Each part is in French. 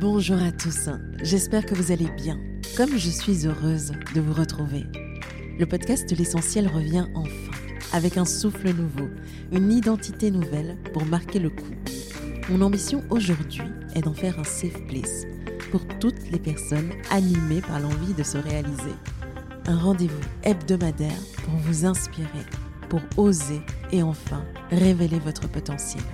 Bonjour à tous, j'espère que vous allez bien, comme je suis heureuse de vous retrouver. Le podcast l'essentiel revient enfin, avec un souffle nouveau, une identité nouvelle pour marquer le coup. Mon ambition aujourd'hui est d'en faire un safe place pour toutes les personnes animées par l'envie de se réaliser. Un rendez-vous hebdomadaire pour vous inspirer, pour oser et enfin révéler votre potentiel.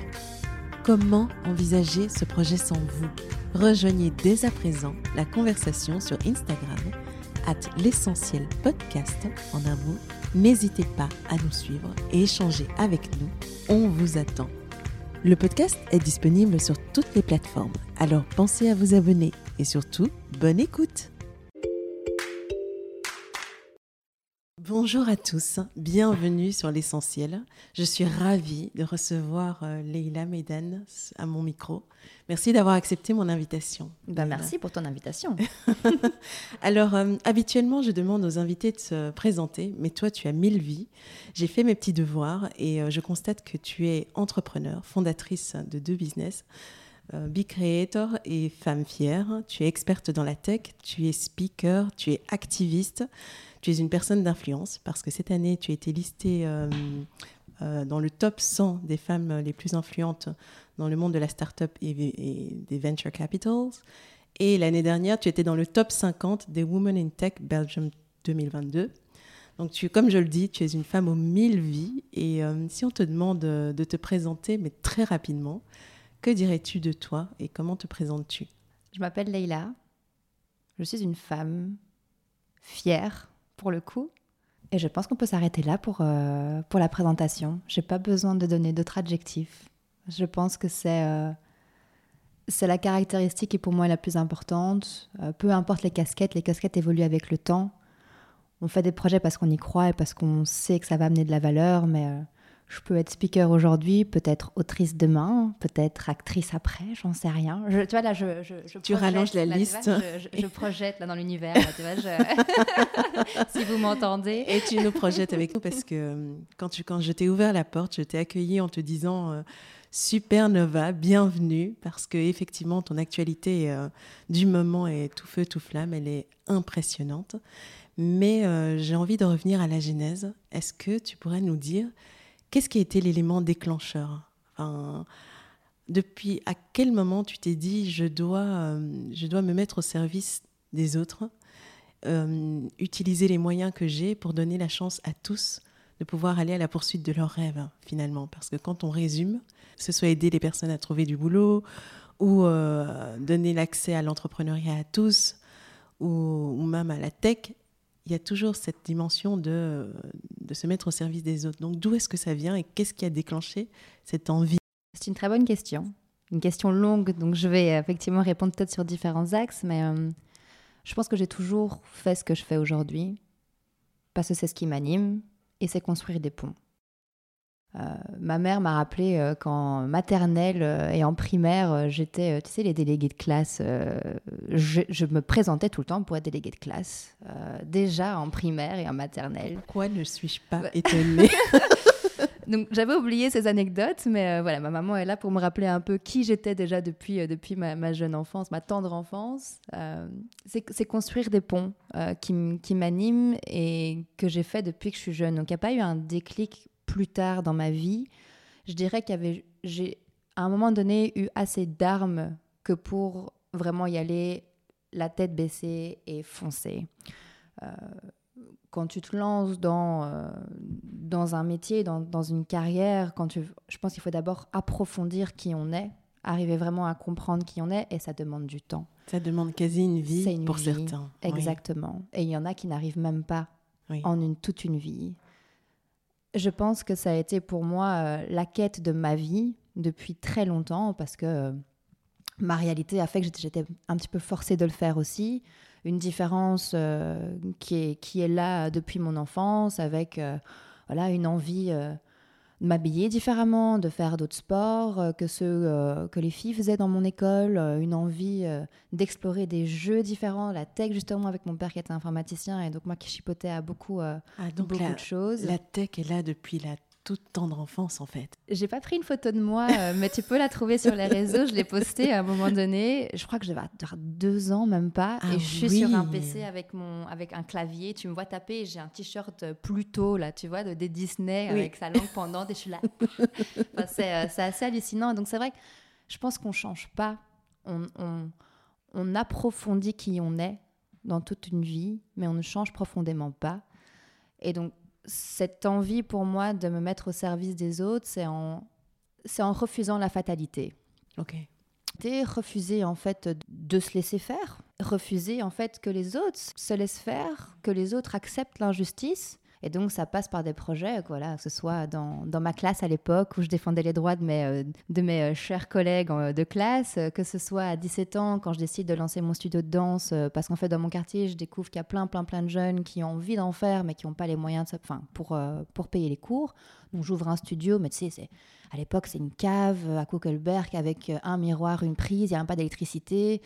Comment envisager ce projet sans vous? Rejoignez dès à présent la conversation sur Instagram, at l'essentiel podcast en un mot. N'hésitez pas à nous suivre et échanger avec nous. On vous attend. Le podcast est disponible sur toutes les plateformes, alors pensez à vous abonner et surtout, bonne écoute Bonjour à tous, bienvenue sur l'essentiel. Je suis ravie de recevoir euh, Leila Meidan à mon micro. Merci d'avoir accepté mon invitation. Ben, merci pour ton invitation. Alors, euh, habituellement, je demande aux invités de se présenter, mais toi, tu as mille vies. J'ai fait mes petits devoirs et euh, je constate que tu es entrepreneur, fondatrice de deux business. Big Creator et Femme Fière. Tu es experte dans la tech, tu es speaker, tu es activiste, tu es une personne d'influence parce que cette année, tu as été listée euh, euh, dans le top 100 des femmes les plus influentes dans le monde de la start-up et, des venture capitals. Et l'année dernière, tu étais dans le top 50 des Women in Tech Belgium 2022. Donc, tu, comme je le dis, tu es une femme aux mille vies. Et euh, si on te demande de te présenter, mais très rapidement, que dirais-tu de toi et comment te présentes-tu? Je m'appelle Leila. Je suis une femme fière pour le coup. Et je pense qu'on peut s'arrêter là pour, euh, pour la présentation. J'ai pas besoin de donner d'autres adjectifs. Je pense que c'est euh, c'est la caractéristique qui pour moi est la plus importante. Euh, peu importe les casquettes, les casquettes évoluent avec le temps. On fait des projets parce qu'on y croit et parce qu'on sait que ça va amener de la valeur, mais je peux être speaker aujourd'hui, peut-être autrice demain, peut-être actrice après, j'en sais rien. Je, tu vois, là, je, je, tu rallonges la liste. je, projette là dans l'univers, si vous m'entendez. Et tu nous projettes avec nous parce que euh, quand, tu, quand je t'ai ouvert la porte, je t'ai accueilli en te disant euh, Super Nova, bienvenue, parce que effectivement ton actualité euh, du moment est tout feu, tout flamme, elle est impressionnante. Mais j'ai envie de revenir à la genèse. Est-ce que tu pourrais nous dire Qu'est-ce qui a été l'élément déclencheur? Depuis à quel moment tu t'es dit je dois, euh, je dois me mettre au service des autres, euh, utiliser les moyens que j'ai pour donner la chance à tous de pouvoir aller à la poursuite de leurs rêves finalement? Parce que quand on résume, que ce soit aider les personnes à trouver du boulot ou euh, donner l'accès à l'entrepreneuriat à tous ou, ou même à la tech, il y a toujours cette dimension de, de se mettre au service des autres. Donc d'où est-ce que ça vient et qu'est-ce qui a déclenché cette envie? C'est une très bonne question. Une question longue, donc je vais effectivement répondre peut-être sur différents axes, mais euh, je pense que j'ai toujours fait ce que je fais aujourd'hui, parce que c'est ce qui m'anime, et c'est construire des ponts. Euh, ma mère m'a rappelé euh, qu'en maternelle euh, et en primaire, j'étais, tu sais, les délégués de classe. Je, me présentais tout le temps pour être déléguée de classe, déjà en primaire et en maternelle. Pourquoi ne suis-je pas étonnée Donc j'avais oublié ces anecdotes, mais voilà, ma maman est là pour me rappeler un peu qui j'étais déjà depuis, depuis ma, jeune enfance, ma tendre enfance. c'est construire des ponts qui, qui m'animent et que j'ai fait depuis que je suis jeune. Donc il n'y a pas eu un déclic plus tard dans ma vie, je dirais qu'il j'ai à un moment donné eu assez d'armes que pour vraiment y aller la tête baissée et foncer. Euh, quand tu te lances dans, euh, dans un métier, dans, dans, une carrière, quand tu, je pense qu'il faut d'abord approfondir qui on est, arriver vraiment à comprendre qui on est, et ça demande du temps. Ça demande quasi une vie pour certains. Exactement. Et il y en a qui n'arrivent même pas en une, toute une vie. Je pense que ça a été pour moi euh, la quête de ma vie depuis très longtemps parce que euh, ma réalité a fait que j'étais un petit peu forcée de le faire aussi. Une différence euh, qui, est, qui est là depuis mon enfance avec voilà, une envie m'habiller différemment, de faire d'autres sports euh, que ceux euh, que les filles faisaient dans mon école, euh, une envie d'explorer des jeux différents, la tech justement avec mon père qui était informaticien et donc moi qui chipotais à beaucoup, ah, donc beaucoup la, de choses. La tech est là depuis la toute tendre enfance en fait. J'ai pas pris une photo de moi, euh, mais tu peux la trouver sur les réseaux. Je l'ai postée à un moment donné. Je crois que j'avais deux ans, même pas. Ah et je suis sur un PC avec, mon, avec un clavier. Tu me vois taper et j'ai un t-shirt Pluto, là, tu vois, de, des Disney avec sa langue pendante et je suis là. enfin, c'est, c'est assez hallucinant. Donc c'est vrai que je pense qu'on change pas. On, on, on approfondit qui on est dans toute une vie, mais on ne change profondément pas. Et donc, cette envie pour moi de me mettre au service des autres, c'est en, c'est en refusant la fatalité. Ok. refuser en fait de se laisser faire, refuser en fait que les autres se laissent faire, que les autres acceptent l'injustice et donc, ça passe par des projets, voilà, que ce soit dans, dans ma classe à l'époque où je défendais les droits de mes, euh, de mes euh, chers collègues de classe, euh, que ce soit à 17 ans quand je décide de lancer mon studio de danse, parce qu'en fait, dans mon quartier, je découvre qu'il y a plein, plein, plein de jeunes qui ont envie d'en faire, mais qui n'ont pas les moyens de, enfin, pour, pour payer les cours. Donc, j'ouvre un studio, mais tu sais, à l'époque, c'est une cave à Kuckelberg avec un miroir, une prise, il n'y a pas d'électricité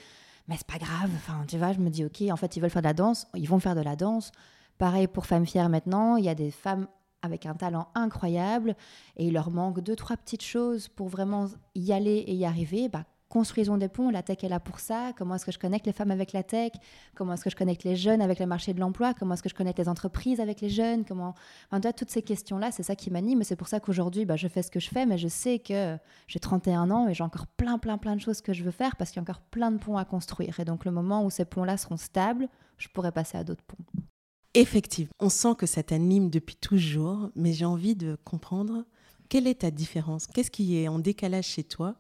mais c'est pas grave. Enfin, tu vois, je me dis, ok, en fait, ils veulent faire de la danse, ils vont faire de la danse. Pareil pour Femmes Fières maintenant, il y a des femmes avec un talent incroyable et il leur manque deux, trois petites choses pour vraiment y aller et y arriver. Bah, construisons des ponts, la tech est là pour ça. Comment est-ce que je connecte les femmes avec la tech? Comment est-ce que je connecte les jeunes avec le marché de l'emploi? Comment est-ce que je connecte les entreprises avec les jeunes? Comment enfin, Toutes ces questions-là, c'est ça qui m'anime. C'est pour ça qu'aujourd'hui, bah, je fais ce que je fais, mais je sais que j'ai 31 ans et j'ai encore plein, plein, plein de choses que je veux faire parce qu'il y a encore plein de ponts à construire. Et donc, le moment où ces ponts-là seront stables, je pourrai passer à d'autres ponts. Effectivement, on sent que ça t'anime depuis toujours, mais j'ai envie de comprendre quelle est ta différence Qu'est-ce qui est en décalage chez toi,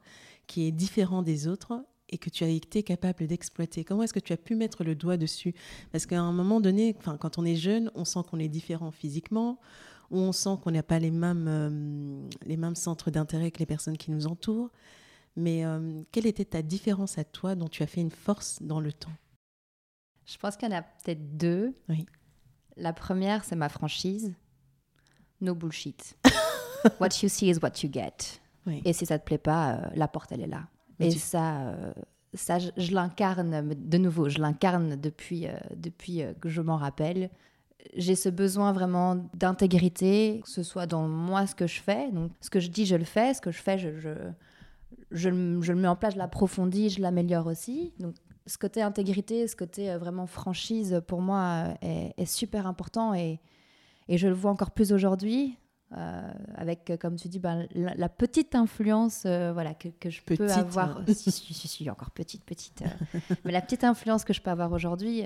qui est différent des autres et que tu as été capable d'exploiter? Comment est-ce que tu as pu mettre le doigt dessus? Parce qu'à un moment donné, quand on est jeune, on sent qu'on est différent physiquement, ou on sent qu'on n'a pas les mêmes, euh, les mêmes centres d'intérêt que les personnes qui nous entourent. Mais euh, quelle était ta différence à toi dont tu as fait une force dans le temps? Je pense qu'il y en a peut-être deux. Oui. La première, c'est ma franchise. No bullshit. what you see is what you get. Et si ça te plaît pas, euh, la porte, elle est là. et ça, euh, ça je, l'incarne, de nouveau, je l'incarne depuis, euh, depuis que je m'en rappelle. J'ai ce besoin vraiment d'intégrité, que ce soit dans moi ce que je fais. Donc, ce que je dis, je le fais. Ce que je fais, je, je, je, je le mets en place, je l'approfondis, je l'améliore aussi. Donc, ce côté intégrité, ce côté euh, vraiment franchise, pour moi, euh, est, super important et, et, je le vois encore plus aujourd'hui. Euh, avec, comme tu dis, ben, la, petite influence voilà, que, que je peux avoir. si, si, si, encore petite, petite. mais la petite influence que je peux avoir aujourd'hui,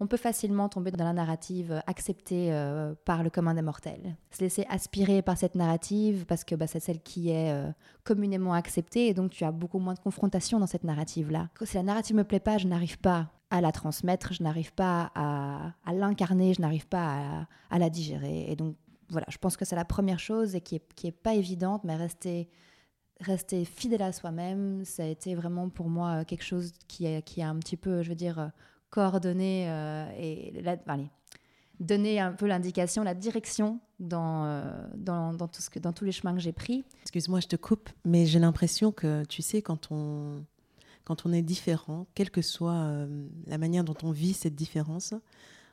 on peut facilement tomber dans la narrative acceptée euh, par le commun des mortels. Se laisser aspirer par cette narrative parce que bah, c'est celle qui est euh, communément acceptée et donc tu as beaucoup moins de confrontation dans cette narrative-là. Si la narrative me plaît pas, je n'arrive pas à la transmettre, je n'arrive pas à, l'incarner, je n'arrive pas à, la digérer. Et donc voilà, je pense que c'est la première chose et qui est, qui est pas évidente, mais rester rester fidèle à soi-même, ça a été vraiment pour moi quelque chose qui est, qui est un petit peu, je veux dire, coordonner euh, et donner un peu l'indication, la direction dans, euh, dans, dans, tout ce que, dans tous les chemins que j'ai pris. Excuse-moi, je te coupe, mais j'ai l'impression que, tu sais, quand on, quand on est différent, quelle que soit euh, la manière dont on vit cette différence,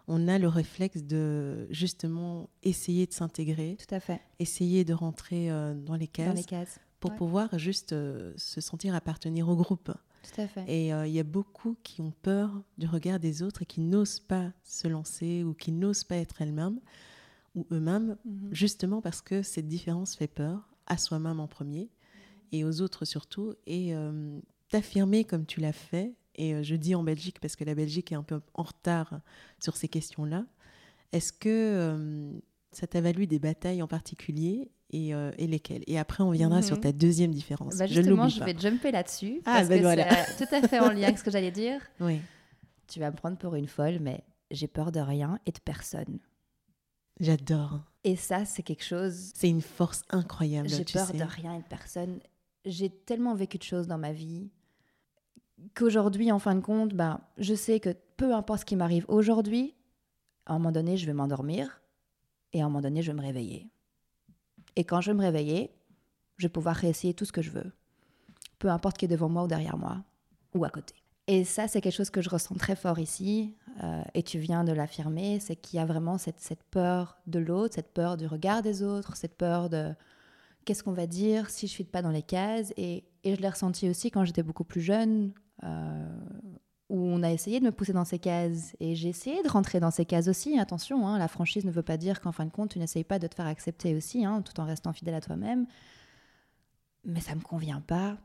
on a le réflexe de justement essayer de s'intégrer. Tout à fait. Essayer de rentrer dans les cases. Dans les cases. Pour pouvoir juste se sentir appartenir au groupe. Tout à fait. Et euh, il y a beaucoup qui ont peur du regard des autres et qui n'osent pas se lancer ou qui n'osent pas être elles-mêmes ou eux-mêmes, mhm. justement parce que cette différence fait peur à soi-même en premier et aux autres surtout. Et euh, t'affirmer comme tu l'as fait, et euh, je dis en Belgique parce que la Belgique est un peu en retard sur ces questions-là, est-ce que ça t'a valu des batailles en particulier euh, et, lesquels. Et après, on viendra sur mhm. ta deuxième différence. Bah justement, je, vais jumper là-dessus. Ah, parce ben voilà. c'est tout à fait en lien avec ce que j'allais dire. Oui. Tu vas me prendre pour une folle, mais j'ai peur de rien et de personne. J'adore. Et ça, c'est quelque chose. C'est une force incroyable. J'ai peur de rien et de personne. J'ai tellement vécu de choses dans ma vie qu'aujourd'hui, en fin de compte, ben, je sais que peu importe ce qui m'arrive aujourd'hui, à un moment donné, je vais m'endormir et à un moment donné, je vais me réveiller. Et quand je vais me réveiller, je vais pouvoir réessayer tout ce que je veux. Peu importe qui est devant moi ou derrière moi, ou à côté. Et ça, c'est quelque chose que je ressens très fort ici, euh, et tu viens de l'affirmer, c'est qu'il y a vraiment cette, cette peur de l'autre, cette peur du regard des autres, cette peur de qu'est-ce qu'on va dire si je ne pas dans les cases. Et, et je l'ai ressenti aussi quand j'étais beaucoup plus jeune, euh, où on a essayé de me pousser dans ces cases. Et j'ai essayé de rentrer dans ces cases aussi. Attention, hein, la franchise ne veut pas dire qu'en fin de compte, tu n'essayes pas de te faire accepter aussi, hein, tout en restant fidèle à toi-même. Mais ça ne me convient pas.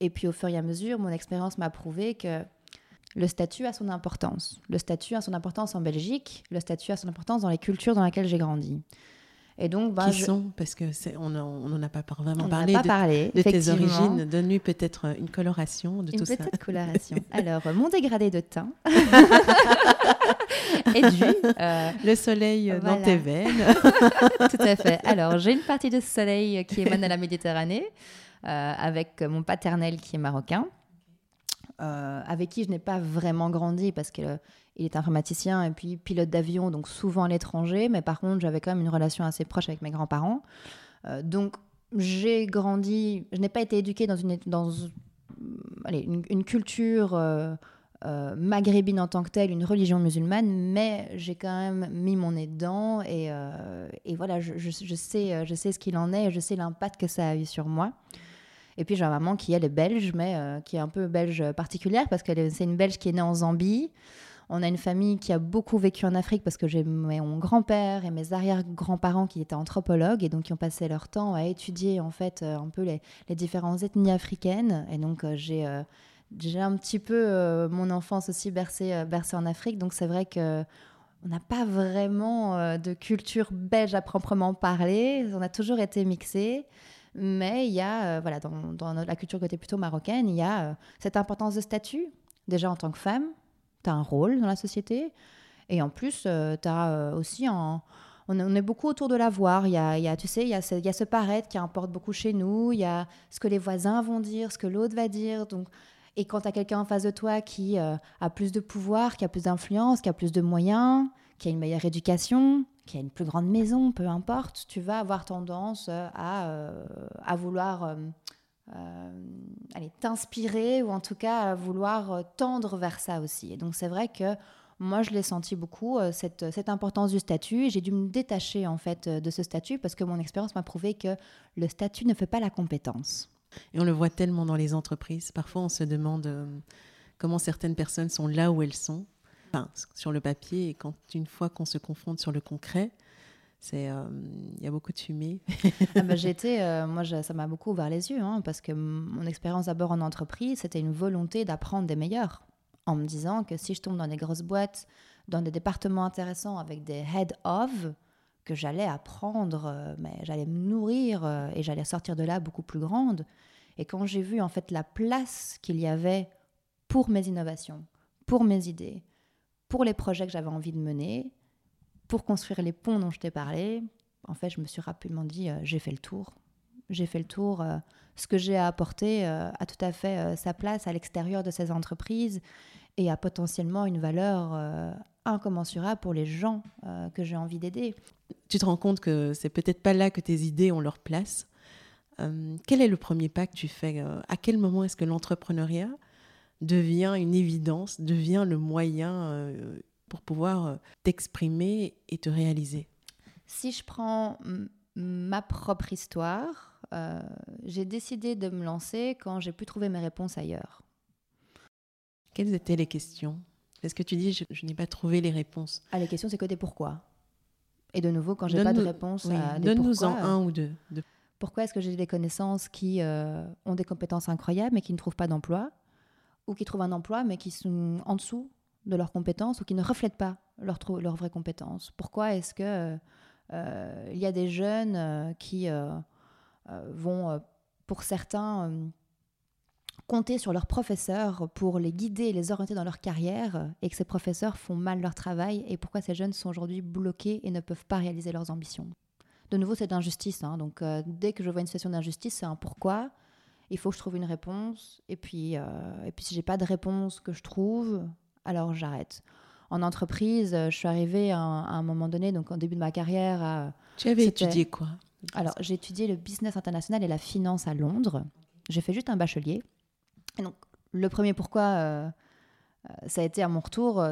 Et puis au fur et à mesure, mon expérience m'a prouvé que le statut a son importance. Le statut a son importance en Belgique, le statut a son importance dans les cultures dans lesquelles j'ai grandi. Et donc, bah, Qui sont Parce que on n'en a pas vraiment parlé, pas de, parlé de tes origines. Donne-lui peut-être une coloration de tout ça. Une petite coloration. Alors, mon dégradé de teint est dû. Euh, le soleil dans tes veines. tout à fait. Alors, j'ai une partie de soleil qui émane de la Méditerranée, euh, avec mon paternel qui est marocain. Euh, avec qui je n'ai pas vraiment grandi parce qu'il est informaticien et puis pilote d'avion, donc souvent à l'étranger. Mais par contre, j'avais quand même une relation assez proche avec mes grands-parents. Euh, donc, j'ai grandi, je n'ai pas été éduquée dans une, une, culture euh, maghrébine en tant que telle, une religion musulmane, mais j'ai quand même mis mon nez dedans et, voilà, je, sais, ce qu'il en est et je sais l'impact que ça a eu sur moi. Et puis j'ai ma maman qui elle est belge, mais euh, qui est un peu belge particulière parce que c'est une belge qui est née en Zambie. On a une famille qui a beaucoup vécu en Afrique parce que j'ai mon grand-père et mes arrière-grands-parents qui étaient anthropologues et donc qui ont passé leur temps à étudier en fait euh, un peu les, différentes ethnies africaines. Et donc euh, j'ai j'ai un petit peu mon enfance aussi bercée, bercée en Afrique. Donc c'est vrai que on n'a pas vraiment de culture belge à proprement parler. On a toujours été mixés. Mais il y a, euh, voilà, dans, la culture côté plutôt marocaine, il y a euh, cette importance de statut. Déjà en tant que femme, tu as un rôle dans la société. Et en plus, euh, as aussi un, on, est beaucoup autour de l'avoir. Il y a, il y a, tu sais, il y a, ce, il y a ce paraître qui importe beaucoup chez nous. Il y a ce que les voisins vont dire, ce que l'autre va dire. Donc, et quand tu as quelqu'un en face de toi qui a plus de pouvoir, qui a plus d'influence, qui a plus de moyens, qui a une meilleure éducation, qui a une plus grande maison, peu importe, tu vas avoir tendance euh, à, euh, à vouloir euh, aller t'inspirer ou en tout cas à vouloir tendre vers ça aussi. Et donc c'est vrai que moi, je l'ai senti beaucoup, cette, cette, importance du statut. J'ai dû me détacher en fait de ce statut parce que mon expérience m'a prouvé que le statut ne fait pas la compétence. Et on le voit tellement dans les entreprises. Parfois, on se demande comment certaines personnes sont là où elles sont sur le papier, et quand une fois qu'on se confronte sur le concret, c'est euh, il y a beaucoup de fumée. ah bah, j'étais, euh, moi, ça m'a beaucoup ouvert les yeux, hein, parce que mon expérience d'abord en entreprise, c'était une volonté d'apprendre des meilleurs, en me disant que si je tombe dans des grosses boîtes, dans des départements intéressants avec des head of, que j'allais apprendre, euh, mais j'allais me nourrir et j'allais sortir de là beaucoup plus grande. Et quand j'ai vu en fait la place qu'il y avait pour mes innovations, pour mes idées, pour les projets que j'avais envie de mener, pour construire les ponts dont je t'ai parlé, en fait, je me suis rapidement dit, euh, j'ai fait le tour. J'ai fait le tour. Euh, ce que j'ai à apporter euh, a tout à fait sa place à l'extérieur de ces entreprises et a potentiellement une valeur incommensurable pour les gens que j'ai envie d'aider. Tu te rends compte que c'est peut-être pas là que tes idées ont leur place. quel est le premier pas que tu fais À quel moment est-ce que l'entrepreneuriat devient une évidence, devient le moyen euh, pour pouvoir euh, t'exprimer et te réaliser. Si je prends ma propre histoire, euh, j'ai décidé de me lancer quand j'ai pu trouver mes réponses ailleurs. Quelles étaient les questions? Est-ce que tu dis je, n'ai pas trouvé les réponses Ah, les questions, c'est que des pourquoi. Et de nouveau, quand j'ai pas de réponse à des Donne-nous en un ou deux. Pourquoi est-ce que j'ai des connaissances qui ont des compétences incroyables mais qui ne trouvent pas d'emploi ou qui trouvent un emploi mais qui sont en dessous de leurs compétences ou qui ne reflètent pas leurs leur vraies compétences Pourquoi est-ce que euh, il y a des jeunes euh, qui euh, vont, pour certains, compter sur leurs professeurs pour les guider et les orienter dans leur carrière et que ces professeurs font mal leur travail et pourquoi ces jeunes sont aujourd'hui bloqués et ne peuvent pas réaliser leurs ambitions? De nouveau, c'est d'injustice. Hein. donc, dès que je vois une situation d'injustice, c'est un pourquoi il faut que je trouve une réponse. Et puis, euh, et puis si j'ai pas de réponse que je trouve, alors j'arrête. En entreprise, je suis arrivée à un, moment donné, donc au début de ma carrière. tu avais étudié quoi? Alors, j'ai étudié le business international et la finance à Londres. J'ai fait juste un bachelier. Et donc, le premier pourquoi, euh, ça a été à mon retour,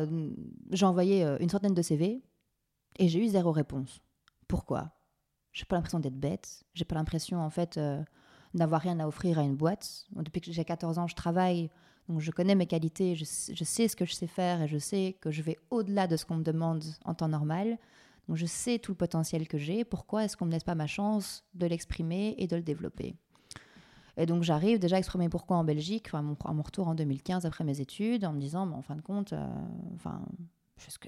j'ai envoyé une centaine de CV et j'ai eu zéro réponse. Pourquoi? J'ai pas l'impression d'être bête, j'ai pas l'impression en fait d'avoir rien à offrir à une boîte. Depuis que j'ai 14 ans, je travaille, donc je connais mes qualités, je, sais ce que je sais faire et je sais que je vais au-delà de ce qu'on me demande en temps normal. Donc je sais tout le potentiel que j'ai. Pourquoi est-ce qu'on ne me laisse pas ma chance de l'exprimer et de le développer? Et donc j'arrive déjà à exprimer pourquoi en Belgique, à mon, mon retour en 2015 après mes études, en me disant, mais en fin de compte, euh, enfin,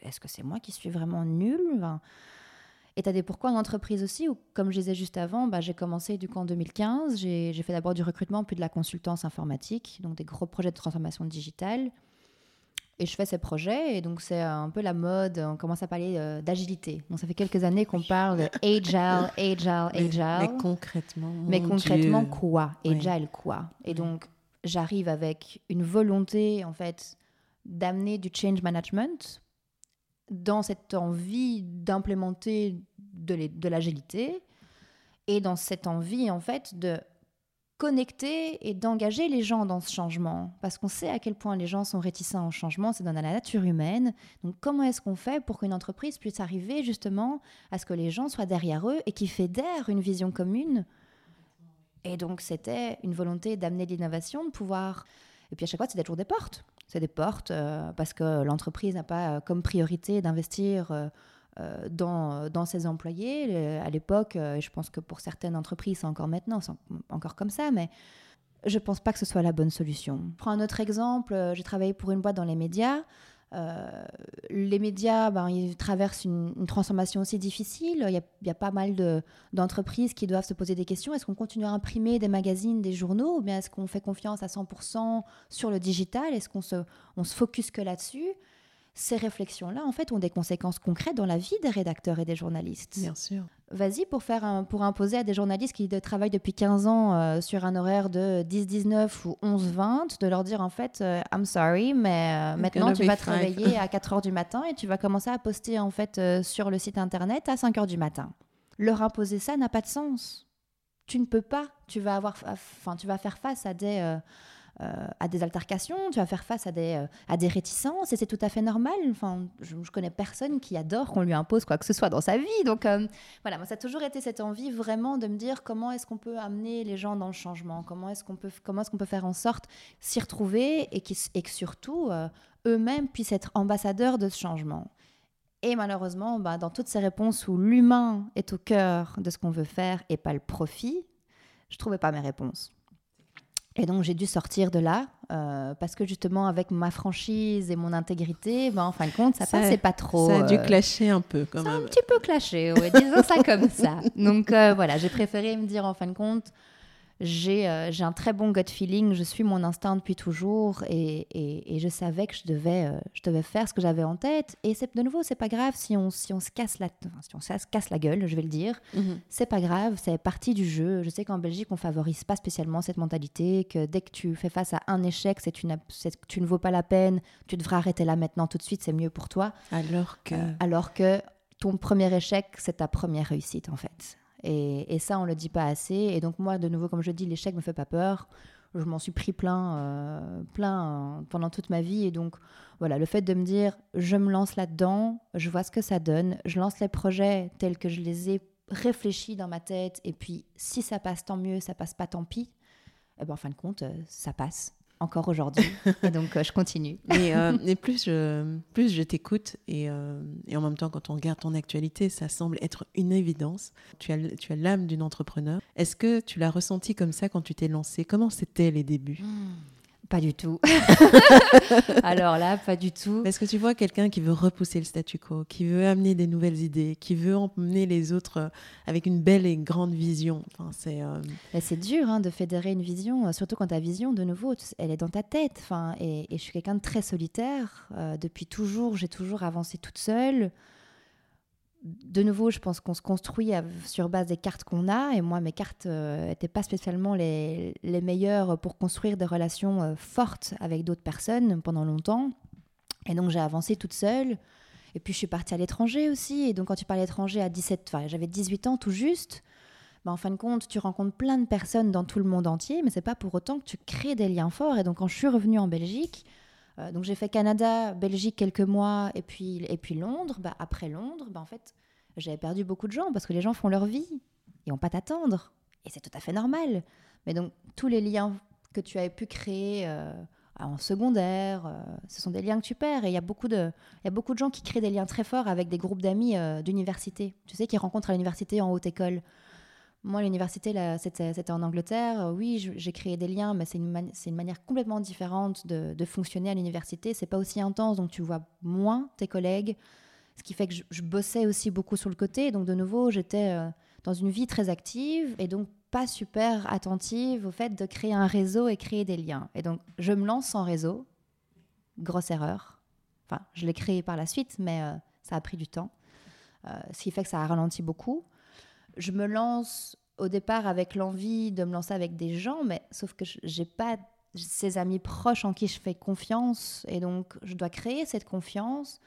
est-ce que c'est moi qui suis vraiment nulle? Et tu as des pourquoi en entreprise aussi, où, comme je disais juste avant, bah, j'ai commencé du coup en 2015. J'ai fait d'abord du recrutement, puis de la consultance informatique, donc des gros projets de transformation digitale. Et je fais ces projets, et donc c'est un peu la mode, on commence à parler euh, d'agilité. Donc ça fait quelques années qu'on parle de agile, agile, agile. Mais, concrètement, Mais concrètement, quoi? Agile, quoi? Et donc j'arrive avec une volonté, en fait, d'amener du change management dans cette envie d'implémenter de l'agilité et dans cette envie en fait de connecter et d'engager les gens dans ce changement parce qu'on sait à quel point les gens sont réticents au changement, c'est dans la nature humaine. Donc comment est-ce qu'on fait pour qu'une entreprise puisse arriver justement à ce que les gens soient derrière eux et qui fédèrent une vision commune? Et donc c'était une volonté d'amener l'innovation, de pouvoir et puis à chaque fois, c'était toujours des portes. C'est des portes euh, parce que l'entreprise n'a pas euh, comme priorité d'investir euh, dans, dans, ses employés. à l'époque, je pense que pour certaines entreprises, c'est encore maintenant, c'est encore comme ça, mais je ne pense pas que ce soit la bonne solution. Je prends un autre exemple. J'ai travaillé pour une boîte dans les médias. Euh, les médias, ben, ils traversent une, transformation aussi difficile. Il y a, pas mal d'entreprises qui doivent se poser des questions. Est-ce qu'on continue à imprimer des magazines, des journaux, ou bien est-ce qu'on fait confiance à 100% sur le digital? Est-ce qu'on se, on se focus que là-dessus? Ces réflexions-là, en fait, ont des conséquences concrètes dans la vie des rédacteurs et des journalistes. Bien sûr. Vas-y pour, faire pour imposer à des journalistes qui travaillent depuis 15 ans euh, sur un horaire de 10-19 ou 11-20, de leur dire en fait, euh, I'm sorry, mais euh, maintenant tu vas travailler à 4 heures du matin et tu vas commencer à poster en fait sur le site internet à 5 heures du matin. Leur imposer ça n'a pas de sens. Tu ne peux pas. Tu vas avoir, enfin, tu vas faire face à des à des altercations, tu vas faire face à des, euh, à des réticences, et c'est tout à fait normal. Enfin, je, je connais personne qui adore qu'on lui impose quoi que ce soit dans sa vie. Donc euh, voilà, moi ça a toujours été cette envie vraiment de me dire comment est-ce qu'on peut amener les gens dans le changement, comment est-ce qu'on peut, est-ce peut faire en sorte s'y retrouver et, et que surtout eux-mêmes puissent être ambassadeurs de ce changement. Et malheureusement, bah, dans toutes ces réponses où l'humain est au cœur de ce qu'on veut faire et pas le profit, je trouvais pas mes réponses. Et donc j'ai dû sortir de là euh, parce que justement avec ma franchise et mon intégrité, ben, en fin de compte, ça, passait pas trop. Ça a dû euh, clasher un peu quand même. Ça a un petit peu clasher, disons ça comme ça. Donc euh, voilà, j'ai préféré me dire en fin de compte, euh, j'ai un très bon gut feeling, je suis mon instinct depuis toujours et, et, je savais que je devais, euh, je devais faire ce que j'avais en tête. Et c'est de nouveau, c'est pas grave si on, si on se casse la, si on se casse la gueule, je vais le dire. Mhm. C'est pas grave, c'est partie du jeu. Je sais qu'en Belgique, on favorise pas spécialement cette mentalité, que dès que tu fais face à un échec, c'est tu ne vaux pas la peine, tu devrais arrêter là maintenant tout de suite, c'est mieux pour toi. Alors que. Euh, alors que ton premier échec, c'est ta première réussite en fait. Et, ça, on ne le dit pas assez. Et donc moi, de nouveau, comme je dis, l'échec me fait pas peur. Je m'en suis pris plein, euh, plein euh, pendant toute ma vie. Et donc, voilà, le fait de me dire, je me lance là-dedans, je vois ce que ça donne, je lance les projets tels que je les ai réfléchis dans ma tête. Et puis, si ça passe, tant mieux. Ça passe pas, tant pis. Et eh ben, en fin de compte, euh, ça passe encore aujourd'hui. et donc, euh, je continue. Et, euh, plus je, plus je t'écoute, et, euh, et, en même temps, quand on regarde ton actualité, ça semble être une évidence. Tu as, tu as l'âme d'une entrepreneur. Est-ce que tu l'as ressenti comme ça quand tu t'es lancée? Comment c'était les débuts? Hmm. Pas du tout. Alors là, pas du tout. Est-ce que tu vois quelqu'un qui veut repousser le statu quo, qui veut amener des nouvelles idées, qui veut emmener les autres euh, avec une belle et grande vision enfin, C'est euh, c'est dur hein, de fédérer une vision, euh, surtout quand ta vision, de nouveau, elle est dans ta tête. Enfin, et, je suis quelqu'un de très solitaire. depuis toujours, j'ai toujours avancé toute seule de nouveau, je pense qu'on se construit sur base des cartes qu'on a. Et moi, mes cartes n'étaient euh, pas spécialement les, meilleures pour construire des relations euh, fortes avec d'autres personnes pendant longtemps. Et donc, j'ai avancé toute seule. Et puis, je suis partie à l'étranger aussi. Et donc, quand tu parles à à 17, enfin, j'avais 18 ans tout juste. Ben, en fin de compte, tu rencontres plein de personnes dans tout le monde entier, mais c'est pas pour autant que tu crées des liens forts. Et donc, quand je suis revenue en Belgique, Euh, donc j'ai fait Canada, Belgique quelques mois et puis, et puis Londres. Bah, après Londres, bah, en fait, j'avais perdu beaucoup de gens parce que les gens font leur vie et n'ont pas t'attendre. Et c'est tout à fait normal. Mais donc tous les liens que tu avais pu créer euh, en secondaire, euh, ce sont des liens que tu perds. Et il y, a beaucoup de, y a beaucoup de gens qui créent des liens très forts avec des groupes d'amis d'université. Tu sais, qui rencontrent à l'université en haute école. Moi, l'université, c'était en Angleterre. Oui, j'ai créé des liens, mais c'est une, manière complètement différente de, fonctionner à l'université. C'est pas aussi intense, donc tu vois moins tes collègues. Ce qui fait que je, bossais aussi beaucoup sur le côté. Donc, de nouveau, j'étais euh, dans une vie très active et donc pas super attentive au fait de créer un réseau et créer des liens. Et donc, je me lance sans réseau. Grosse erreur. Enfin, je l'ai créé par la suite, mais euh, ça a pris du temps. Euh, ce qui fait que ça a ralenti beaucoup je me lance au départ avec l'envie de me lancer avec des gens, mais sauf que j'ai pas ces amis proches en qui je fais confiance et donc je dois créer cette confiance.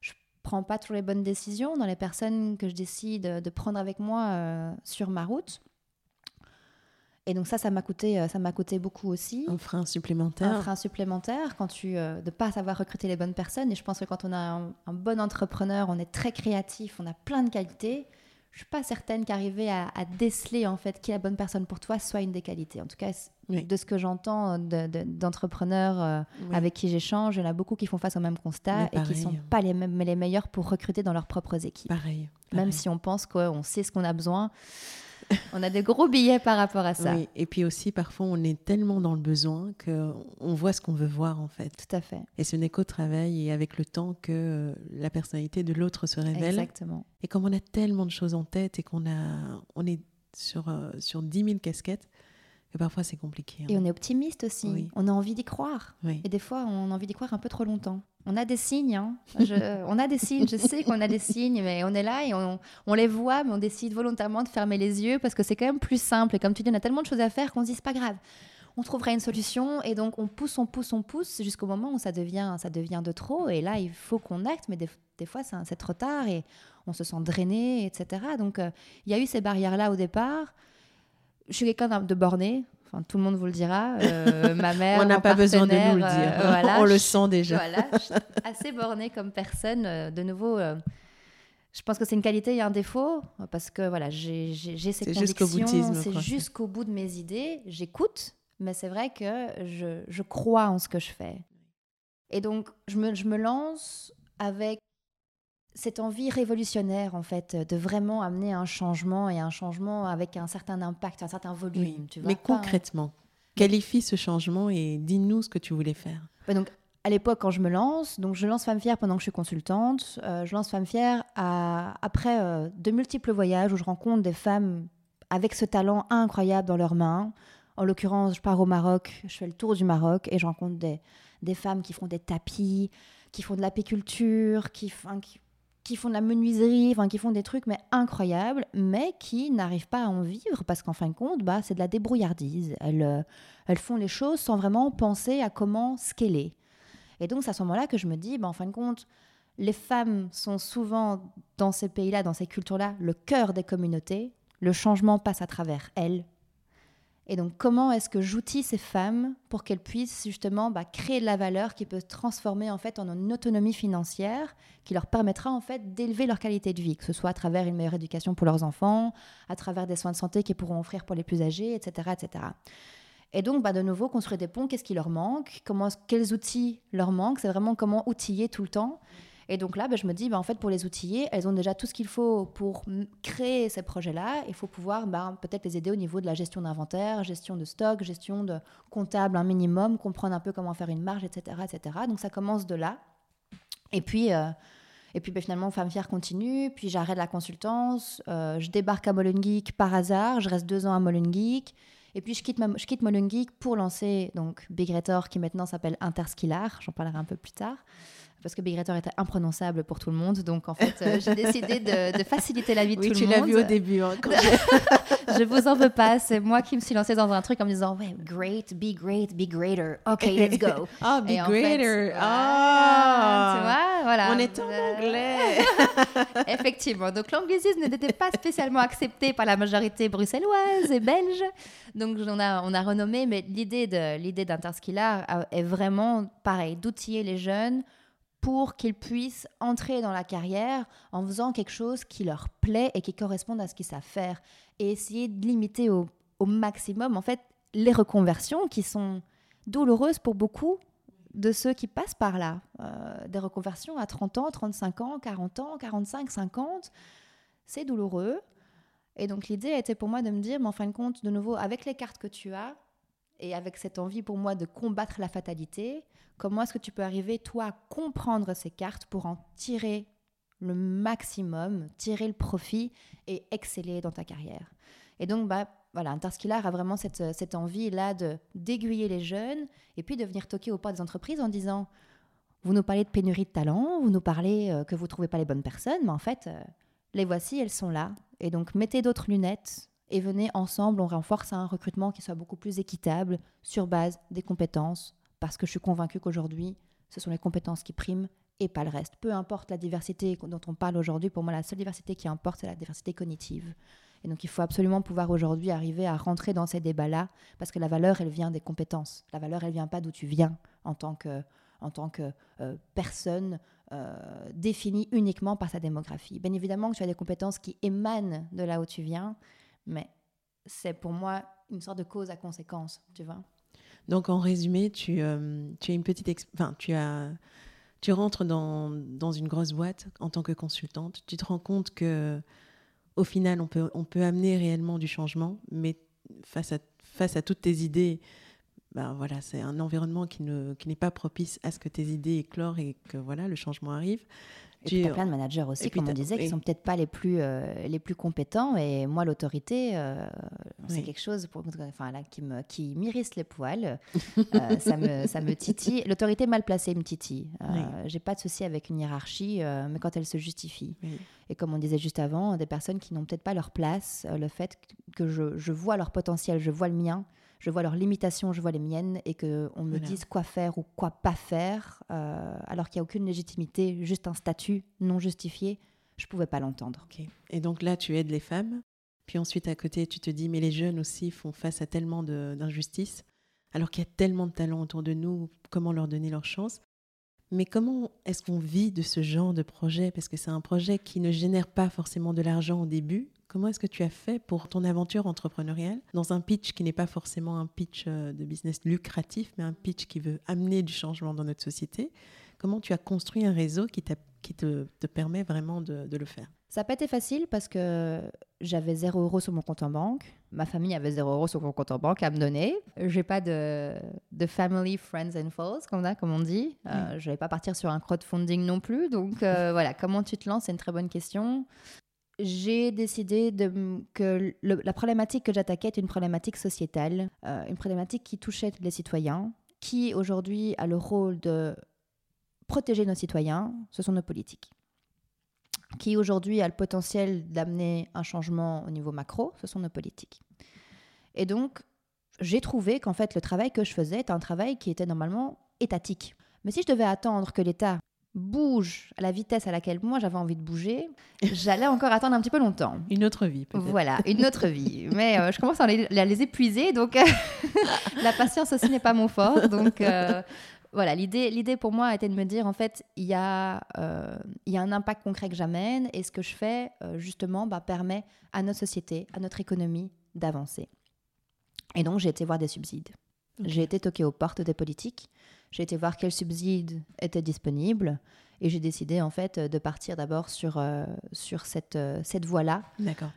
Je prends pas toujours les bonnes décisions dans les personnes que je décide de prendre avec moi euh, sur ma route. Et donc ça, ça m'a coûté, euh, ça m'a coûté beaucoup aussi. Un frein supplémentaire. Un frein supplémentaire quand tu euh, de pas savoir recruter les bonnes personnes. Et je pense que quand on a un, un bon entrepreneur, on est très créatif, on a plein de qualités je suis pas certaine qu'arriver à, déceler en fait qui est la bonne personne pour toi soit une des qualités. En tout cas, de ce que j'entends d'entrepreneurs euh, avec qui j'échange, il y en a beaucoup qui font face au même constat et qui sont pas les meilleurs pour recruter dans leurs propres équipes. Pareil. Même si on pense qu'on sait ce qu'on a besoin, on a des gros billets par rapport à ça. Et puis aussi, parfois, on est tellement dans le besoin qu'on voit ce qu'on veut voir, en fait. Tout à fait. Et ce n'est qu'au travail et avec le temps que euh, la personnalité de l'autre se révèle. Exactement. Et comme on a tellement de choses en tête et qu'on a, on est sur, euh, sur 10 000 casquettes, que parfois c'est compliqué. Hein. Et on est optimiste aussi. On a envie d'y croire. Et des fois, on a envie d'y croire un peu trop longtemps. On a des signes, hein. on a des signes, je sais qu'on a des signes, mais on est là et on, les voit, mais on décide volontairement de fermer les yeux parce que c'est quand même plus simple. Et comme tu dis, on a tellement de choses à faire qu'on se dit, c'est pas grave, on trouvera une solution. Et donc, on pousse, on pousse, on pousse jusqu'au moment où ça devient, ça devient de trop. Et là, il faut qu'on acte, mais des, fois, c'est trop tard et on se sent drainé, etc. Donc, euh, il y a eu ces barrières-là au départ. Je suis quelqu'un de borné, Enfin, tout le monde vous le dira. Euh, ma mère. On n'a pas besoin de nous le dire. Euh, on le sent déjà. Voilà, je suis assez bornée comme personne. Euh, de nouveau, je pense que c'est une qualité et un défaut parce que voilà, j'ai cette conviction. C'est jusqu'au bout de mes idées. J'écoute, mais c'est vrai que je, je, crois en ce que je fais. Et donc, je me, je me lance avec cette envie révolutionnaire, en fait, de vraiment amener un changement et un changement avec un certain impact, un certain volume. Tu vois, Mais concrètement, qualifie ce changement et dis-nous ce que tu voulais faire. donc, à l'époque, quand je me lance, donc je lance Femme Fière pendant que je suis consultante. Euh, je lance Femme Fière à, après euh, de multiples voyages où je rencontre des femmes avec ce talent incroyable dans leurs mains. En l'occurrence, je pars au Maroc, je fais le tour du Maroc et je rencontre des, des femmes qui font des tapis, qui font de l'apiculture, qui, qui, qui font de la menuiserie, enfin qui font des trucs mais incroyables, mais qui n'arrivent pas à en vivre parce qu'en fin de compte, bah, c'est de la débrouillardise. Elles, euh, elles font les choses sans vraiment penser à comment scaler. Et donc c'est à ce moment-là que je me dis, bah, en fin de compte, les femmes sont souvent dans ces pays-là, dans ces cultures-là, le cœur des communautés. Le changement passe à travers elles, et donc, comment est-ce que j'outille ces femmes pour qu'elles puissent justement bah, créer de la valeur qui peut se transformer en fait en une autonomie financière qui leur permettra en fait d'élever leur qualité de vie, que ce soit à travers une meilleure éducation pour leurs enfants, à travers des soins de santé qu'ils pourront offrir pour les plus âgés, etc., etc. Et donc, bah, de nouveau, construire des ponts, qu'est-ce qui leur manque? Comment, Quels outils leur manquent C'est vraiment comment outiller tout le temps. Et donc là, ben, je me dis, ben, en fait, pour les outiller, elles ont déjà tout ce qu'il faut pour créer ces projets-là. Il faut pouvoir ben, peut-être les aider au niveau de la gestion d'inventaire, gestion de stock, gestion de comptable, un minimum, comprendre un peu comment faire une marge, etc. etc. Donc ça commence de là. Et puis... Euh, et puis ben, finalement, Femme Fière continue, puis j'arrête la consultance, euh, je débarque à Molengeek par hasard, je reste deux ans à Molengeek, et puis je quitte, je quitte Molengeek pour lancer donc Big Retor qui maintenant s'appelle Interskillar, j'en parlerai un peu plus tard parce que Big était imprononçable pour tout le monde. Donc, en fait, euh, j'ai décidé de, faciliter la vie de tout le monde. Oui, tu l'as vu au début. Hein, je vous en veux pas. C'est moi qui me suis lancée dans un truc en me disant, ouais, great, be great, be greater. OK, let's go. Ah, be greater. ah. Tu vois, voilà. On est en anglais. Effectivement. Donc l'anglicisme n'était pas spécialement accepté par la majorité bruxelloise et belge. Donc on a, on a renommé, mais l'idée d'Interskillar euh, est vraiment pareil, d'outiller les jeunes pour qu'ils puissent entrer dans la carrière en faisant quelque chose qui leur plaît et qui corresponde à ce qu'ils savent faire. Et essayer de limiter au, maximum, en fait, les reconversions qui sont douloureuses pour beaucoup de ceux qui passent par là. Euh, des reconversions à 30 ans, 35 ans, 40 ans, 45, 50, c'est douloureux. Et donc l'idée était pour moi de me dire, mais en fin de compte, de nouveau, avec les cartes que tu as, et avec cette envie pour moi de combattre la fatalité, comment est-ce que tu peux arriver, toi, à comprendre ces cartes pour en tirer le maximum, tirer le profit et exceller dans ta carrière? Et donc, bah, voilà, Interskillar a vraiment cette, cette envie-là de d'aiguiller les jeunes et puis de venir toquer aux portes des entreprises en disant vous nous parlez de pénurie de talent, vous nous parlez euh, que vous ne trouvez pas les bonnes personnes, mais en fait, euh, les voici, elles sont là. Et donc, mettez d'autres lunettes et venez ensemble, on renforce un recrutement qui soit beaucoup plus équitable sur base des compétences, parce que je suis convaincue qu'aujourd'hui, ce sont les compétences qui priment et pas le reste. Peu importe la diversité dont on parle aujourd'hui, pour moi, la seule diversité qui importe, c'est la diversité cognitive. Et donc, il faut absolument pouvoir aujourd'hui arriver à rentrer dans ces débats-là, parce que la valeur, elle vient des compétences. La valeur, elle vient pas d'où tu viens en tant que, en tant que euh, personne euh, définie uniquement par sa démographie. Bien évidemment que tu as des compétences qui émanent de là où tu viens, mais c'est pour moi une sorte de cause à conséquence, tu vois. Donc en résumé, tu, euh, tu une petite, enfin tu as, tu rentres dans, dans une grosse boîte en tant que consultante. Tu te rends compte que au final, on peut, on peut amener réellement du changement, mais face à, face à toutes tes idées, ben voilà, c'est un environnement qui ne, qui n'est pas propice à ce que tes idées éclorent et que voilà, le changement arrive. Et puis, Tu- tu as plein de managers aussi, et puis comme on disait, qui sont peut-être pas les plus, euh, les plus compétents. Et moi, l'autorité, euh, c'est Oui. quelque chose pour, enfin, là, qui me- qui m'irrisse les poils. Euh, ça, me, ça me titille. L'autorité mal placée me titille. Oui. J'ai pas de souci avec une hiérarchie, mais quand elle se justifie. Oui. Et comme on disait juste avant, des personnes qui n'ont peut-être pas leur place, le fait que je, je vois leur potentiel, je vois le mien, je vois leurs limitations, je vois les miennes, et qu'on me Voilà. dise quoi faire ou quoi pas faire, euh, alors qu'il n'y a aucune légitimité, juste un statut non justifié, je pouvais pas l'entendre. Et donc là, tu aides les femmes. Puis ensuite, à côté, tu te dis, mais les jeunes aussi font face à tellement d'injustices, alors qu'il y a tellement de talents autour de nous, comment leur donner leur chance? Mais comment est-ce qu'on vit de ce genre de projet? Parce que c'est un projet qui ne génère pas forcément de l'argent au début. Comment est-ce que tu as fait pour ton aventure entrepreneuriale dans un pitch qui n'est pas forcément un pitch euh, de business lucratif, mais un pitch qui veut amener du changement dans notre société? Comment tu as construit un réseau qui, te, te permet vraiment de- de le faire? Ça n'a pas été facile parce que j'avais 0 euros sur mon compte en banque. Ma famille avait 0 euros sur mon compte en banque à me donner. J'ai pas de, de family, friends and foes, comme, on comme on dit. Euh, Je vais pas partir sur un crowdfunding non plus. Donc euh, voilà, comment tu te lances, c'est une très bonne question. J'ai décidé que la problématique que j'attaquais est une problématique sociétale, euh, une problématique qui touchait les citoyens, qui aujourd'hui a le rôle de protéger nos citoyens, ce sont nos politiques qui aujourd'hui a le potentiel d'amener un changement au niveau macro, ce sont nos politiques. Et donc, j'ai trouvé qu'en fait, le travail que je faisais était un travail qui était normalement étatique. Mais si je devais attendre que l'État bouge à la vitesse à laquelle moi j'avais envie de bouger, j'allais encore attendre un petit peu longtemps. Une autre vie, peut-être. Voilà, une autre vie. Mais euh, je commence à les, à les épuiser, donc euh, la patience aussi n'est pas mon fort. Donc euh, voilà, l'idée, l'idée pour moi était de me dire, en fait, il y, a, euh, il y a un impact concret que j'amène et ce que je fais, justement, bah, permet à notre société, à notre économie d'avancer. Et donc, j'ai été voir des subsides. J'ai été toquer aux portes des politiques. J'ai été voir quels subsides étaient disponibles. Et j'ai décidé, en fait, de partir d'abord sur, euh, sur cette, euh, cette voie-là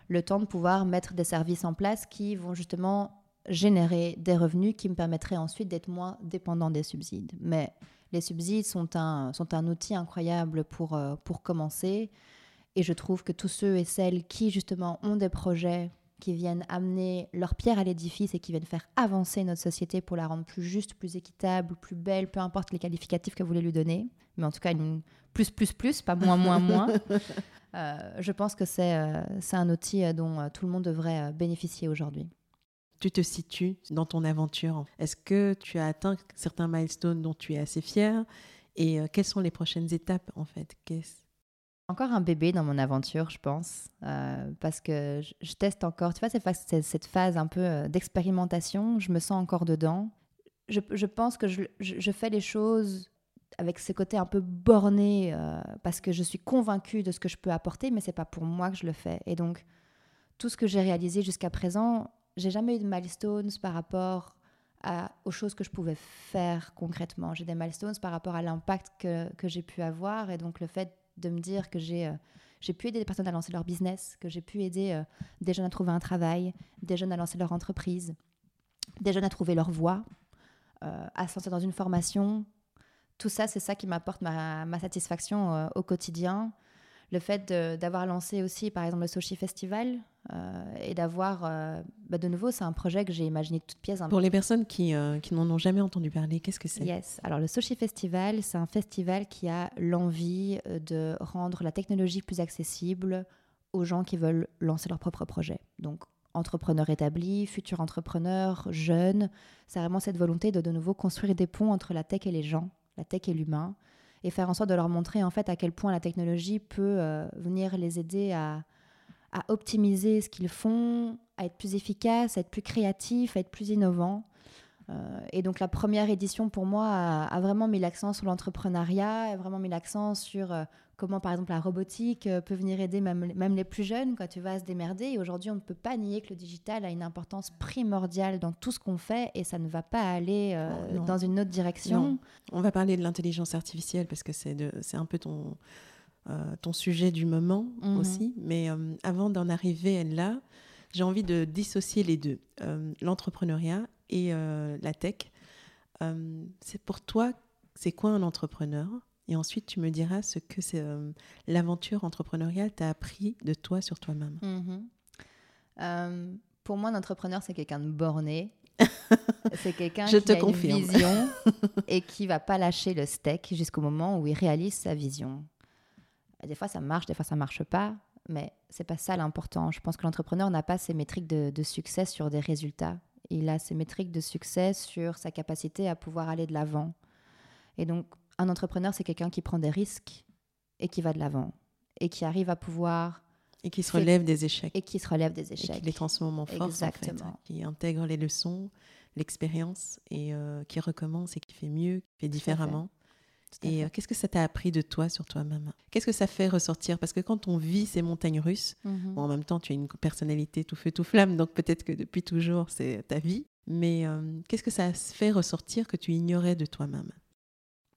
le temps de pouvoir mettre des services en place qui vont justement générer des revenus qui me permettraient ensuite d'être moins dépendant des subsides. Mais les subsides sont un, sont un outil incroyable pour, euh, pour commencer. Et je trouve que tous ceux et celles qui justement ont des projets qui viennent amener leur pierre à l'édifice et qui viennent faire avancer notre société pour la rendre plus juste, plus équitable, plus belle, peu importe les qualificatifs que vous voulez lui donner, mais en tout cas une plus, plus, plus, pas moins, moins, moins. Euh, je pense que c'est euh, un outil euh, dont tout le monde devrait bénéficier aujourd'hui. Tu te situes dans ton aventure Est-ce que tu as atteint certains milestones dont tu es assez fier Et quelles sont les prochaines étapes en fait? Qu'est-ce encore un bébé dans mon aventure, je pense, euh, parce que je, teste encore. Tu vois, c'est cette phase un peu euh, d'expérimentation, je me sens encore dedans. Je, pense que je, fais les choses avec ce côté un peu borné, euh, parce que je suis convaincue de ce que je peux apporter, mais c'est pas pour moi que je le fais. Et donc, tout ce que j'ai réalisé jusqu'à présent, j'ai jamais eu de milestones par rapport aux choses que je pouvais faire concrètement. J'ai des milestones par rapport à l'impact que, que j'ai pu avoir, et donc le fait de me dire que j'ai euh, j'ai pu aider des personnes à lancer leur business, que j'ai pu aider euh, des jeunes à trouver un travail, des jeunes à lancer leur entreprise, des jeunes à trouver leur voie, euh, à se dans une formation. Tout ça, c'est ça qui m'apporte ma, ma, satisfaction au quotidien le fait d'avoir lancé aussi, par exemple, le Sochi Festival euh, et d'avoir, euh, bah, de nouveau, c'est un projet que j'ai imaginé de toutes pièces. Pour les personnes qui, euh, qui n'en ont jamais entendu parler, qu'est-ce que c'est? Yes. Alors, le Sochi Festival, c'est un festival qui a l'envie de rendre la technologie plus accessible aux gens qui veulent lancer leur propre projet. Donc, entrepreneurs établis, futurs entrepreneurs, jeunes. C'est vraiment cette volonté de de nouveau construire des ponts entre la tech et les gens, la tech et l'humain et faire en sorte de leur montrer en fait à quel point la technologie peut euh, venir les aider à, à optimiser ce qu'ils font, à être plus efficaces, à être plus créatifs, à être plus innovants. Euh, et donc la première édition pour moi a, vraiment mis l'accent sur l'entrepreneuriat, a vraiment mis l'accent sur euh, comment par exemple la robotique euh, peut venir aider même, même les plus jeunes quand tu vas se démerder. Et aujourd'hui on ne peut pas nier que le digital a une importance primordiale dans tout ce qu'on fait et ça ne va pas aller oh, dans une autre direction. On va parler de l'intelligence artificielle parce que c'est un peu ton, ton sujet du moment mhm. aussi. Mais avant d'en arriver là, j'ai envie de dissocier les deux, l'entrepreneuriat et euh, la tech. Euh, c'est pour toi, c'est quoi un entrepreneur? Et ensuite, tu me diras ce que c'est euh, l'aventure entrepreneuriale t'a appris de toi sur toi-même. Mhm. pour moi, un entrepreneur, c'est quelqu'un de borné. c'est quelqu'un qui a une vision et qui va pas lâcher le steak jusqu'au moment où il réalise sa vision. Des fois, ça marche, des fois, ça marche pas mais c'est pas ça l'important. Je pense que l'entrepreneur n'a pas ses métriques de, de, succès sur des résultats il a ses métriques de succès sur sa capacité à pouvoir aller de l'avant. Et donc, un entrepreneur, c'est quelqu'un qui prend des risques et qui va de l'avant et qui arrive à pouvoir et qui se relève des échecs. Et qui se relève des échecs. Et qui les transforme en force, Exactement. En fait, qui intègre les leçons, l'expérience et euh, qui recommence et qui fait mieux, qui fait différemment. Et euh, qu'est-ce que ça t'a appris de toi sur toi-même Qu'est-ce que ça fait ressortir? Parce que quand on vit ces montagnes russes, mhm. en même temps, tu as une personnalité tout feu, tout flamme, donc peut-être que depuis toujours, c'est ta vie. Mais euh, qu'est-ce que ça fait ressortir que tu ignorais de toi-même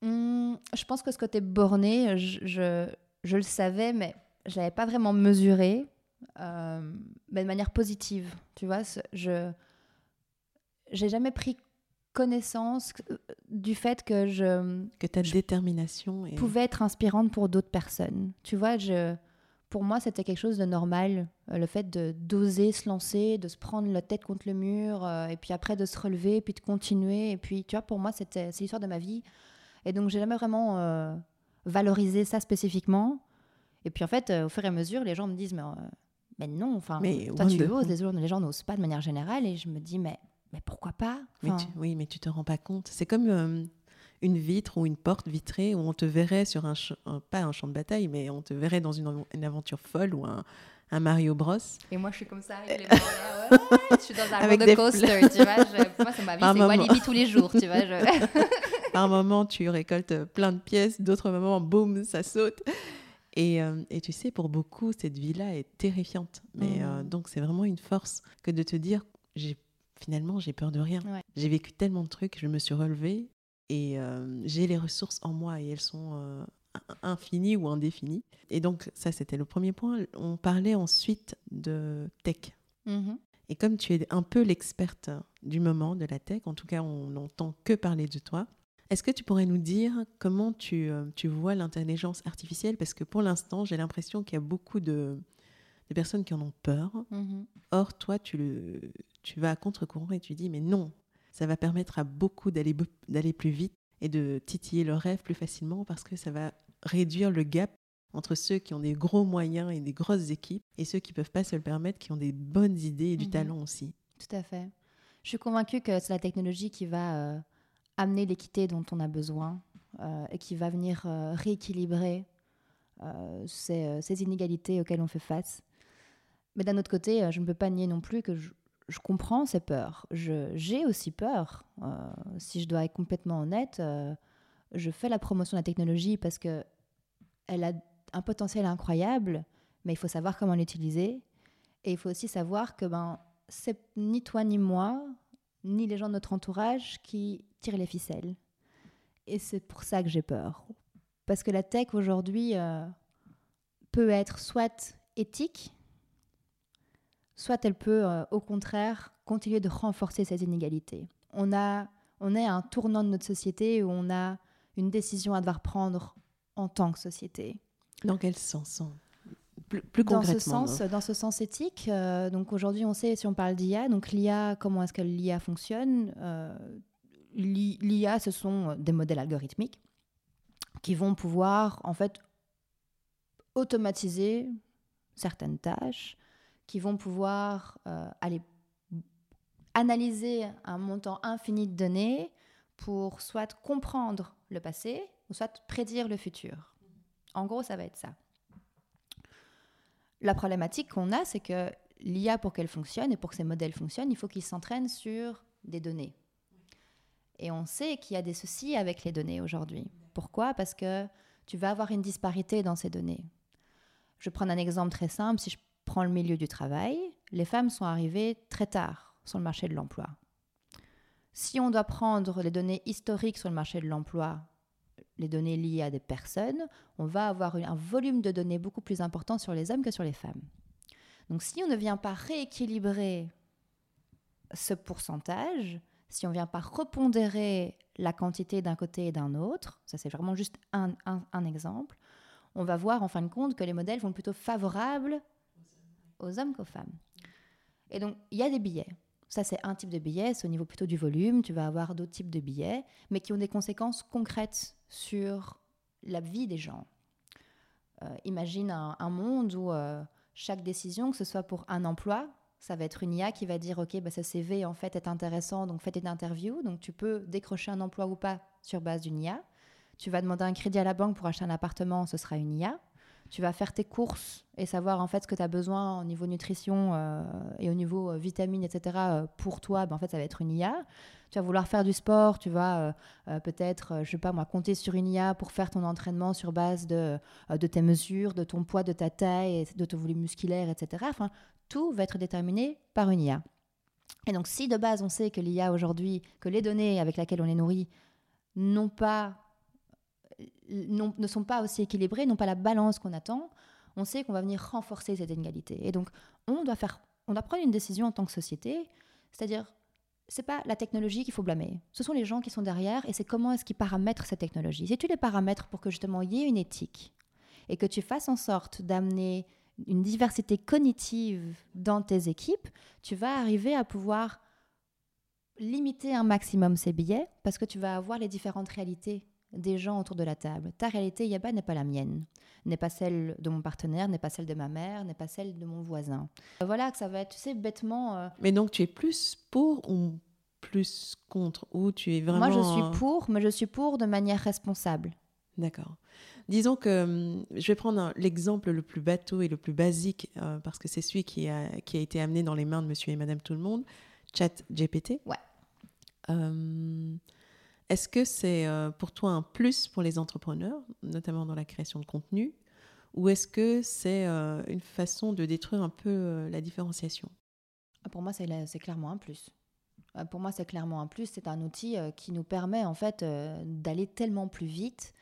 mmh, Je pense que ce côté borné, je, je, le savais, mais je l'avais pas vraiment mesuré, euh, mais de manière positive. Tu vois, je j'ai jamais pris connaissance euh, du fait que je que ta détermination pouvait être inspirante pour d'autres personnes. Tu vois, je pour moi, c'était quelque chose de normal, euh, le fait de d'oser se lancer, de se prendre la tête contre le mur, et puis après de se relever, puis de continuer. Et puis, tu vois, pour moi, c'était c'est l'histoire de ma vie. Et donc, j'ai jamais vraiment valorisé ça spécifiquement. Et puis, en fait, au fur et à mesure, les gens me disent, mais, mais non, enfin, toi, tu oses, les, les gens n'osent pas de manière générale. Et je me dis, mais mais pourquoi pas? Oui, mais tu te rends pas compte. C'est comme euh, une vitre ou une porte vitrée où on te verrait sur un, pas un champ de bataille, mais on te verrait dans une, aventure folle ou un, un, Mario Bros. Et moi, je suis comme ça, avec les je suis dans un avec roller coaster, tu vois. pour moi, c'est ma vie, c'est Walibi tous les jours, tu vois. Par un moment, tu récoltes plein de pièces, d'autres moments, boum, ça saute. Et, euh, et, tu sais, pour beaucoup, cette vie-là est terrifiante. Mais euh, mmh. donc, c'est vraiment une force que de te dire, j'ai finalement, j'ai peur de rien. J'ai vécu tellement de trucs, je me suis relevée et euh, j'ai les ressources en moi et elles sont infinies ou indéfinies. Et donc, ça, c'était le premier point. On parlait ensuite de tech. Mm-hmm. Et comme tu es un peu l'experte du moment de la tech, en tout cas, on n'entend que parler de toi. Est-ce que tu pourrais nous dire comment tu, euh, tu vois l'intelligence artificielle? Parce que pour l'instant, j'ai l'impression qu'il y a beaucoup de, de personnes qui en ont peur. Mm-hmm. Or, toi, tu, le, tu vas à contre-courant et tu dis, mais non, ça va permettre à beaucoup d'aller plus vite et de titiller leurs rêves plus facilement parce que ça va réduire le gap entre ceux qui ont des gros moyens et des grosses équipes et ceux qui ne peuvent pas se le permettre, qui ont des bonnes idées et du mm-hmm. talent aussi. Tout à fait. Je suis convaincue que c'est la technologie qui va euh, amener l'équité dont on a besoin. et qui va venir rééquilibrer ces, ces, inégalités auxquelles on fait face. Mais d'un autre côté, je ne peux pas nier non plus que je, comprends ces peurs. J'ai aussi peur. Euh, si je dois être complètement honnête, euh, je fais la promotion de la technologie parce que elle a un potentiel incroyable, mais il faut savoir comment l'utiliser. Et il faut aussi savoir que ben, c'est ni toi ni moi, ni les gens de notre entourage qui tirent les ficelles. Et c'est pour ça que j'ai peur. Parce que la tech aujourd'hui euh, peut être soit éthique, soit elle peut euh, au contraire continuer de renforcer ces inégalités. On, a, on est à un tournant de notre société où on a une décision à devoir prendre en tant que société. Dans quel sens plus, plus dans ce sens, dans ce sens éthique, euh, donc aujourd'hui on sait si on parle d'IA, donc l'IA, comment est-ce que l'IA fonctionne euh, L'IA, ce sont des modèles algorithmiques qui vont pouvoir en fait automatiser certaines tâches, qui vont pouvoir euh, aller analyser un montant infini de données pour soit comprendre le passé ou soit prédire le futur. En gros, ça va être ça. La problématique qu'on a, c'est que l'IA, pour qu'elle fonctionne et pour que ces modèles fonctionnent, il faut qu'ils s'entraînent sur des données. Et on sait qu'il y a des soucis avec les données aujourd'hui. Pourquoi? Parce que tu vas avoir une disparité dans ces données. Je prendre un exemple très simple. Si je prend le milieu du travail, les femmes sont arrivées très tard sur le marché de l'emploi. Si on doit prendre les données historiques sur le marché de l'emploi, les données liées à des personnes, on va avoir un volume de données beaucoup plus important sur les hommes que sur les femmes. Donc si on ne vient pas rééquilibrer ce pourcentage, si on ne vient pas repondérer la quantité d'un côté et d'un autre, ça c'est vraiment juste un, un, exemple, on va voir en fin de compte que les modèles vont plutôt favorables aux hommes qu'aux femmes. Et donc, il y a des billets. Ça, c'est un type de billet, c'est au niveau plutôt du volume. Tu vas avoir d'autres types de billets, mais qui ont des conséquences concrètes sur la vie des gens. Euh, imagine un, monde où euh, chaque décision, que ce soit pour un emploi, ça va être une IA qui va dire Ok, bah, ce CV en fait est intéressant, donc faites une interview. Donc tu peux décrocher un emploi ou pas sur base d'une IA. Tu vas demander un crédit à la banque pour acheter un appartement, ce sera une IA tu vas faire tes courses et savoir en fait ce que tu as besoin au niveau nutrition euh, et au niveau vitamines, etc. Pour toi, ben, en fait, ça va être une IA. Tu vas vouloir faire du sport, tu vas peut-être, je sais pas moi, compter sur une IA pour faire ton entraînement sur base de, de tes mesures, de ton poids, de ta taille, de ton volume musculaire, etc. Enfin, tout va être déterminé par une IA. Et donc, si de base on sait que l'IA aujourd'hui, que les données avec lesquelles on est nourri n'ont pas ne sont pas aussi équilibrés, n'ont pas la balance qu'on attend, on sait qu'on va venir renforcer cette inégalité. Et donc, on doit, faire, on doit prendre une décision en tant que société, c'est-à-dire, c'est pas la technologie qu'il faut blâmer, ce sont les gens qui sont derrière et c'est comment est-ce qu'ils paramètrent cette technologie. Si tu les paramètres pour que justement il y ait une éthique et que tu fasses en sorte d'amener une diversité cognitive dans tes équipes, tu vas arriver à pouvoir limiter un maximum ces billets parce que tu vas avoir les différentes réalités des gens autour de la table. Ta réalité, Yaba, n'est pas la mienne, n'est pas celle de mon partenaire, n'est pas celle de ma mère, n'est pas celle de mon voisin. Voilà que ça va être, tu sais, bêtement. Euh, mais donc tu es plus pour ou plus contre? Ou tu es vraiment. Moi, je suis pour, mais je suis pour de manière responsable. D'accord. Disons que hum, je vais prendre l'exemple le plus bateau et le plus basique, euh, parce que c'est celui qui a, qui a été amené dans les mains de monsieur et madame tout le monde, chat GPT. Ouais. Hum, est-ce que c'est euh, pour toi un plus pour les entrepreneurs, notamment dans la création de contenu, ou est-ce que c'est euh, une façon de détruire un peu euh, la différenciation? Ah, Pour moi, c'est clairement un plus. Pour moi, c'est clairement un plus. C'est un outil qui nous permet en fait d'aller tellement plus vite,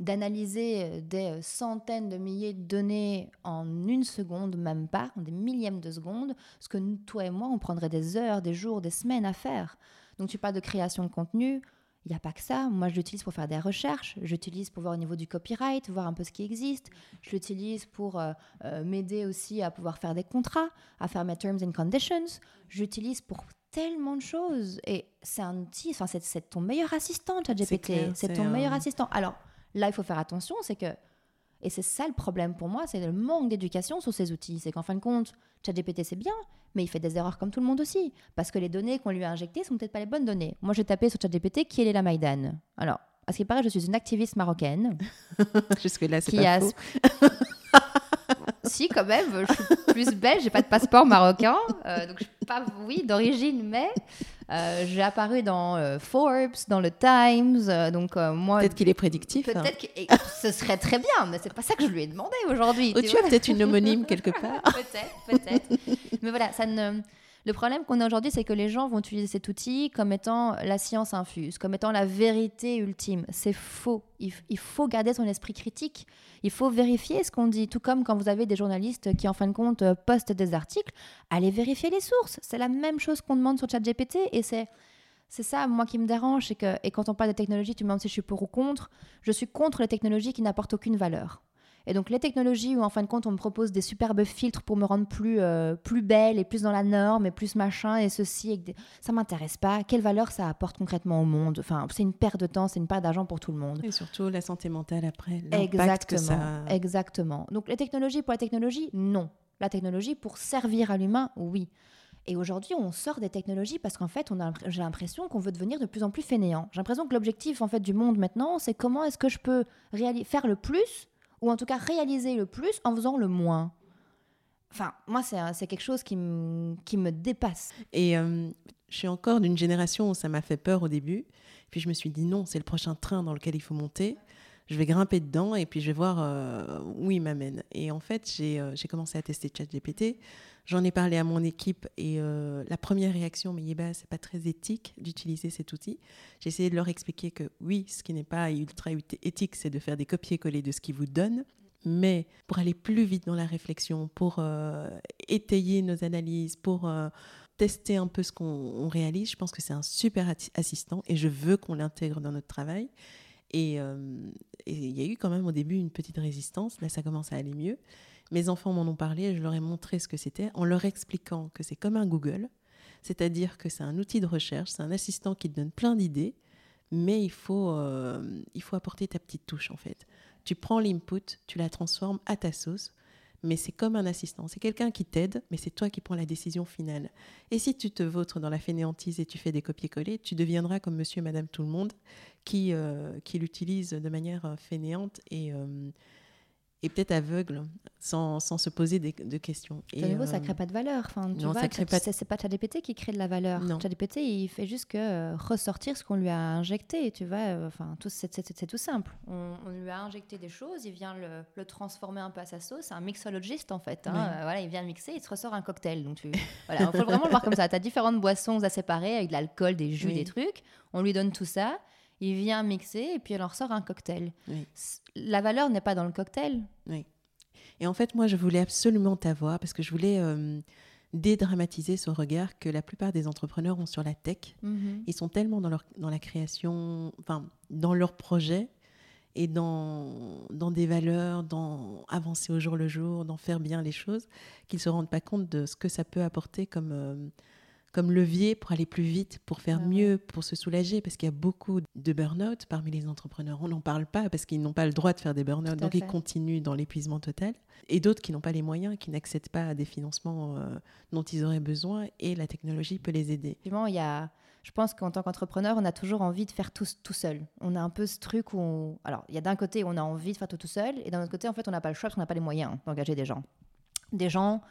d'analyser des centaines de milliers de données en une seconde, même pas, en des millièmes de secondes, ce que toi et moi, on prendrait des heures, des jours, des semaines à faire. Donc tu parles de création de contenu, il n'y a pas que ça. Moi, je l'utilise pour faire des recherches. J'utilise pour voir au niveau du copyright, voir un peu ce qui existe. Je l'utilise pour euh, euh, m'aider aussi à pouvoir faire des contrats, à faire mes terms and conditions. J'utilise pour tellement de choses. Et c'est un outil, enfin, c'est ton meilleur assistant, ChatGPT. C'est ton meilleur assistant. Alors, là, il faut faire attention, c'est que et c'est ça le problème pour moi, c'est le manque d'éducation sur ces outils. C'est qu'en fin de compte, ChatGPT c'est bien, mais il fait des erreurs comme tout le monde aussi. Parce que les données qu'on lui a injectées sont peut-être pas les bonnes données. Moi j'ai tapé sur ChatGPT qui est la Maïdan. Alors, à ce qui paraît, je suis une activiste marocaine. Jusque-là, c'est qui pas a- faux. si, quand même, je suis plus belge, j'ai pas de passeport marocain. euh, donc, je suis pas, oui, d'origine, mais euh, j'ai apparu dans euh, Forbes, dans le Times. donc, moi. Peut-être qu'il est prédictif. hein. Peut-être que et ce serait très bien, mais c'est pas ça que je lui ai demandé aujourd'hui. Oh, tu as peut-être une homonyme quelque part. peut-être, peut-être. Mais voilà, ça ne. Le problème qu'on a aujourd'hui, c'est que les gens vont utiliser cet outil comme étant la science infuse, comme étant la vérité ultime. C'est faux. Il, faut garder son esprit critique. Il faut vérifier ce qu'on dit. Tout comme quand vous avez des journalistes qui, en fin de compte, euh, postent des articles, allez vérifier les sources. C'est la même chose qu'on demande sur ChatGPT et c'est. C'est ça, moi, qui me dérange, c'est que, et quand on parle de technologie, tu me demandes si je suis pour ou contre, je suis contre les technologies qui n'apportent aucune valeur. Et donc les technologies où en fin de compte on me propose des superbes filtres pour me rendre plus, euh, plus belle et plus dans la norme et plus machin et ceci, et des- ça m'intéresse pas. Quelle valeur ça apporte concrètement au monde? Enfin, c'est une perte de temps, c'est une perte d'argent pour tout le monde. Et surtout la santé mentale après. l'impact que Exactement, ça. exactement. Donc les technologies pour la technologie, non. La technologie pour servir à l'humain, oui. Et aujourd'hui, on sort des technologies parce qu'en fait, on a, l'impr- j'ai l'impression qu'on veut devenir de plus en plus fainéant. J'ai l'impression que l'objectif en fait du monde maintenant, c'est comment est-ce que je peux réali- faire le plus, ou en tout cas réaliser le plus en faisant le moins. Enfin, moi, c'est, c'est quelque chose qui, me- qui me dépasse. Et euh, je suis encore d'une génération où ça m'a fait peur au début. Puis je me suis dit non, c'est le prochain train dans lequel il faut monter. Je vais grimper dedans et puis je vais voir euh, où il m'amène. Et en fait, j'ai euh, j'ai commencé à tester ChatGPT. J'en ai parlé à mon équipe et euh, la première réaction, mais Yeba, c'est pas très éthique d'utiliser cet outil. J'ai essayé de leur expliquer que oui, ce qui n'est pas ultra éthique, c'est de faire des copier-coller de ce qu'ils vous donnent. Mais pour aller plus vite dans la réflexion, pour étayer nos analyses, pour tester un peu ce qu'on on réalise, je pense que c'est un super assistant et je veux qu'on l'intègre dans notre travail. Et euh, et il y a eu quand même au début une petite résistance. Là, ça commence à aller mieux. Mes enfants m'en ont parlé et je leur ai montré ce que c'était en leur expliquant que c'est comme un Google, c'est-à-dire que c'est un outil de recherche, c'est un assistant qui te donne plein d'idées, mais il faut, euh, il faut apporter ta petite touche en fait. Tu prends l'input, tu la transformes à ta sauce, mais c'est comme un assistant. C'est quelqu'un qui t'aide, mais c'est toi qui prends la décision finale. Et si tu te vautres dans la fainéantise et tu fais des copier-coller, tu deviendras comme monsieur et madame tout le monde qui, euh, qui l'utilise de manière euh, fainéante et, euh, et peut-être aveugle, sans, sans se poser des- de questions. De Et, nouveau, ça euh, crée pas de valeur. Enfin, tu non, vois, ça crée pas de- c'est, pas ChatGPT qui crée de la valeur. ChatGPT, il fait juste que ressortir ce qu'on lui a injecté. Tu vois, enfin, tout, c'est, tout simple. On, on lui a injecté des choses, il vient le, le transformer un peu à sa sauce. C'est un mixologiste en fait. hein. Voilà, il vient mixer, il se ressort un cocktail. Donc, tu, voilà, il faut vraiment le voir comme ça. Tu as différentes boissons à séparer avec de l'alcool, des jus, Oui. des trucs. On lui donne tout ça. Il vient mixer et puis il en ressort un cocktail. Oui. La valeur n'est pas dans le cocktail. Et en fait, moi, je voulais absolument t'avoir parce que je voulais euh, dédramatiser ce regard que la plupart des entrepreneurs ont sur la tech. Ils sont tellement dans, leur, dans la création, enfin, dans leur projet et dans, dans des valeurs, dans avancer au jour le jour, dans faire bien les choses, qu'ils ne se rendent pas compte de ce que ça peut apporter comme, euh, comme levier pour aller plus vite, pour faire Ah ouais. mieux, pour se soulager, parce qu'il y a beaucoup de burn-out parmi les entrepreneurs. On n'en parle pas parce qu'ils n'ont pas le droit de faire des burn-out, donc ils continuent dans l'épuisement total. Et d'autres qui n'ont pas les moyens, qui n'accèdent pas à des financements euh, dont ils auraient besoin, et la technologie peut les aider. Effectivement, il y a, je pense qu'en tant qu'entrepreneur, on a toujours envie de faire tout, tout seul. On a un peu ce truc où, on- alors, il y a d'un côté, on a envie de faire tout tout seul, et d'un autre côté, en fait, on n'a pas le choix parce qu'on n'a pas les moyens d'engager des gens. Des gens